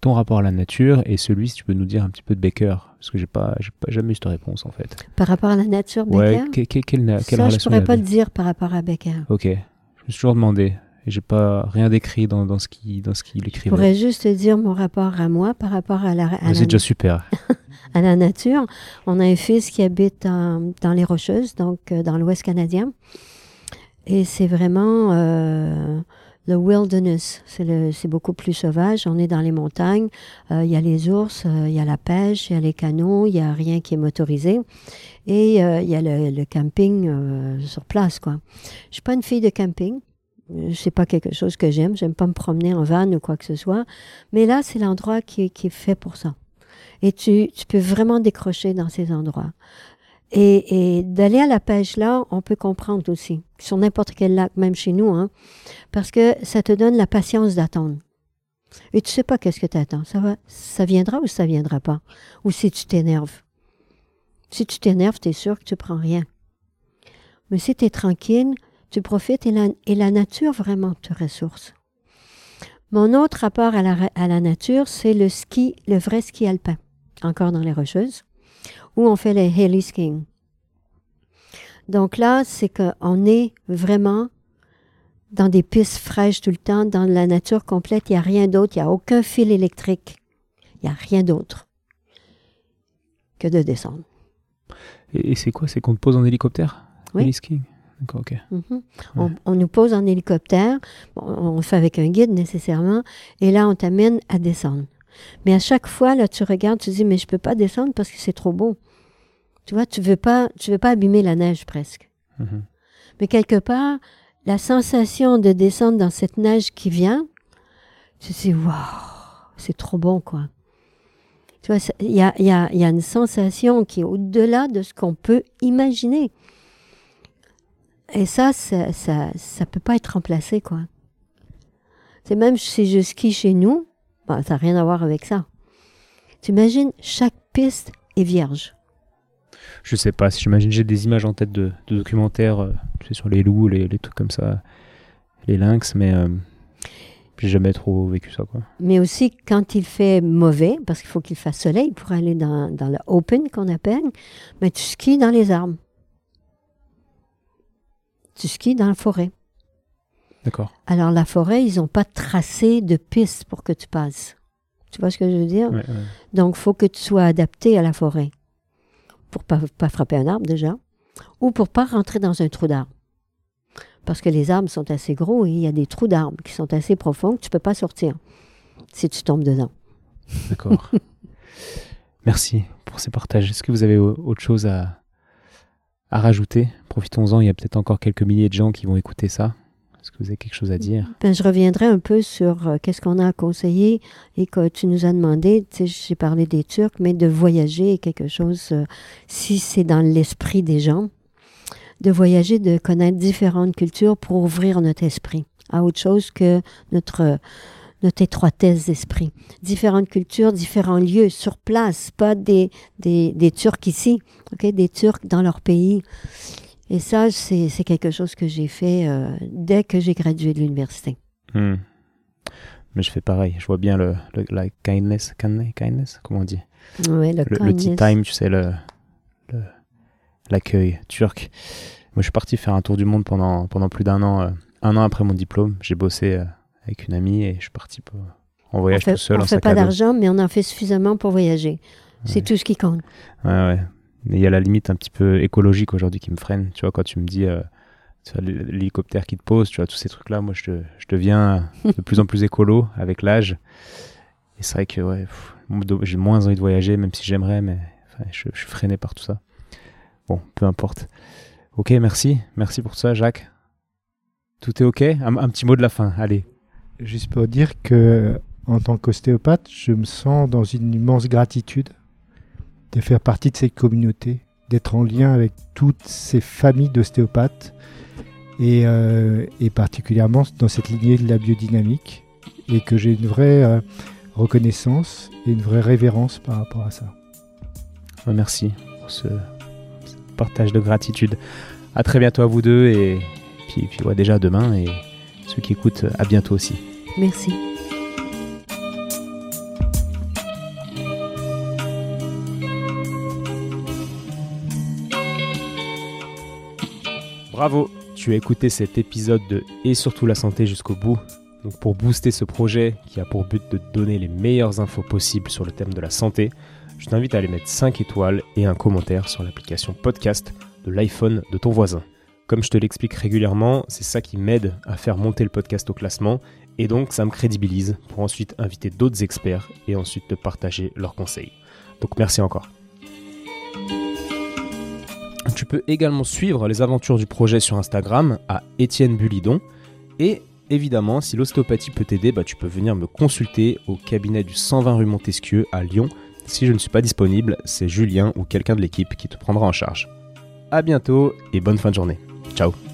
ton rapport à la nature et celui, si tu peux nous dire un petit peu de Baker. Parce que j'ai pas, pas jamais eu cette réponse en fait. Par rapport à la nature, Baker? Ouais, quelle, quelle Ça, relation je pourrais pas le dire par rapport à Baker. Ok. Je me suis toujours demandé et j'ai pas rien décrit dans, dans ce qui dans ce qu'il écrivait. Je pourrais juste dire mon rapport à moi par rapport à la. C'est déjà super. à la nature, on a un fils qui habite en, dans les Rocheuses, donc euh, dans l'Ouest canadien, et c'est vraiment euh, le wilderness. C'est beaucoup plus sauvage. On est dans les montagnes. Euh, il y a les ours, il euh, y a la pêche, il y a les canaux, il y a rien qui est motorisé. Et il y a le, le camping sur place, quoi. Je suis pas une fille de camping c'est pas quelque chose que j'aime. J'aime pas me promener en van ou quoi que ce soit. Mais là, c'est l'endroit qui, qui, est fait pour ça. Et tu, tu peux vraiment décrocher dans ces endroits. Et, d'aller à la pêche là, on peut comprendre aussi, sur n'importe quel lac, même chez nous, hein, parce que ça te donne la patience d'attendre. Et tu sais pas qu'est-ce que tu attends. Ça va, ça viendra ou ça viendra pas. Ou si tu t'énerves. Si tu t'énerves, tu es sûr que tu prends rien. Mais si tu es tranquille, tu profites et la, et la nature vraiment te ressource. Mon autre rapport à la, à la nature, c'est le ski, le vrai ski alpin, encore dans les Rocheuses, où on fait le heli skiing. Donc là, c'est qu'on est vraiment dans des pistes fraîches tout le temps, dans la nature complète. Il n'y a rien d'autre, il n'y a aucun fil électrique. Il n'y a rien d'autre que de descendre. Et, c'est quoi? C'est qu'on te pose en hélicoptère? Oui. D'accord, ok. Mhm. on, nous pose en hélicoptère, on, le fait avec un guide nécessairement, et là, on t'amène à descendre. Mais à chaque fois, là, tu regardes, tu dis, mais je peux pas descendre parce que c'est trop beau. Tu vois, tu veux pas, tu veux pas abîmer la neige presque. Mhm. Mais quelque part, la sensation de descendre dans cette neige qui vient, tu dis, waouh, c'est trop bon, quoi. Tu vois, il y a, y, a, y a, une sensation qui est au-delà de ce qu'on peut imaginer. Et ça, ça, ça, ça peut pas être remplacé, quoi. C'est même si je skie chez nous, bah, ça n'a rien à voir avec ça. Tu imagines, chaque piste est vierge. Je sais pas, j'imagine, j'ai des images en tête de, documentaires, euh, tu sais, sur les loups, les, les, trucs comme ça, les lynx, mais euh, j'ai jamais trop vécu ça, quoi. Mais aussi, quand il fait mauvais, parce qu'il faut qu'il fasse soleil pour aller dans, dans le open qu'on appelle, mais tu skis dans les arbres. Tu skis dans la forêt. D'accord. Alors, la forêt, ils n'ont pas tracé de piste pour que tu passes. Tu vois ce que je veux dire? Donc, il faut que tu sois adapté à la forêt. Pour pas, pas frapper un arbre, déjà. Ou pour pas rentrer dans un trou d'arbre. Parce que les arbres sont assez gros et il y a des trous d'arbres qui sont assez profonds que tu peux pas sortir si tu tombes dedans. D'accord. Merci pour ces partages. Est-ce que vous avez autre chose à, à rajouter. Profitons-en, il y a peut-être encore quelques milliers de gens qui vont écouter ça. Est-ce que vous avez quelque chose à dire? Ben, Je reviendrai un peu sur euh, qu'est-ce qu'on a à conseiller et que tu nous as demandé, j'ai parlé des Turcs, mais de voyager quelque chose, euh, si c'est dans l'esprit des gens, de voyager, de connaître différentes cultures pour ouvrir notre esprit à autre chose que notre notre étroitesse d'esprit. Différentes cultures, différents lieux sur place, pas des, des, des Turcs ici, ok, des Turcs dans leur pays. Et ça, c'est quelque chose que j'ai fait euh, dès que j'ai gradué de l'université. Hmm. Mais je fais pareil. Je vois bien le, la kindness, kindness, comment on dit? Oui, le, le, tea time, tu sais, le l'accueil turc. Moi, je suis parti faire un tour du monde pendant, pendant plus d'un an. Euh, un an après mon diplôme, j'ai bossé euh, avec une amie et je suis parti pour, en voyage tout seul. On ne fait pas d'argent, mais on en fait suffisamment pour voyager. C'est tout ce qui compte. Ouais, ouais. Mais il y a la limite un petit peu écologique aujourd'hui qui me freine. Tu vois, quand tu me dis euh, l'hélicoptère qui te pose, tu vois, tous ces trucs-là, moi, je, je, deviens de plus en plus écolo avec l'âge. Et c'est vrai que ouais, j'ai moins envie de voyager, même si j'aimerais, mais je, je, suis freiné par tout ça. Bon, peu importe. Ok, merci. Merci pour ça, Jacques. Tout est ok? Un, un petit mot de la fin, allez. Juste pour dire que, en tant qu'ostéopathe, je me sens dans une immense gratitude de faire partie de cette communauté, d'être en lien avec toutes ces familles d'ostéopathes et, euh, particulièrement dans cette lignée de la biodynamique et que j'ai une vraie euh, reconnaissance et une vraie révérence par rapport à ça. Merci pour ce, partage de gratitude. À très bientôt à vous deux et puis, puis ouais, déjà demain et ceux qui écoutent à bientôt aussi. Merci. Bravo, tu as écouté cet épisode de Et surtout la santé jusqu'au bout. Donc pour booster ce projet qui a pour but de donner les meilleures infos possibles sur le thème de la santé, je t'invite à aller mettre 5 étoiles et un commentaire sur l'application podcast de l'iPhone de ton voisin. Comme je te l'explique régulièrement, c'est ça qui m'aide à faire monter le podcast au classement et donc ça me crédibilise pour ensuite inviter d'autres experts et ensuite te partager leurs conseils. Donc merci encore. Tu peux également suivre les aventures du projet sur Instagram à Étienne Bulidon. Et évidemment, si l'ostéopathie peut t'aider, bah, tu peux venir me consulter au cabinet du 120 rue Montesquieu à Lyon. Si je ne suis pas disponible, c'est Julien ou quelqu'un de l'équipe qui te prendra en charge. à bientôt et bonne fin de journée. Ciao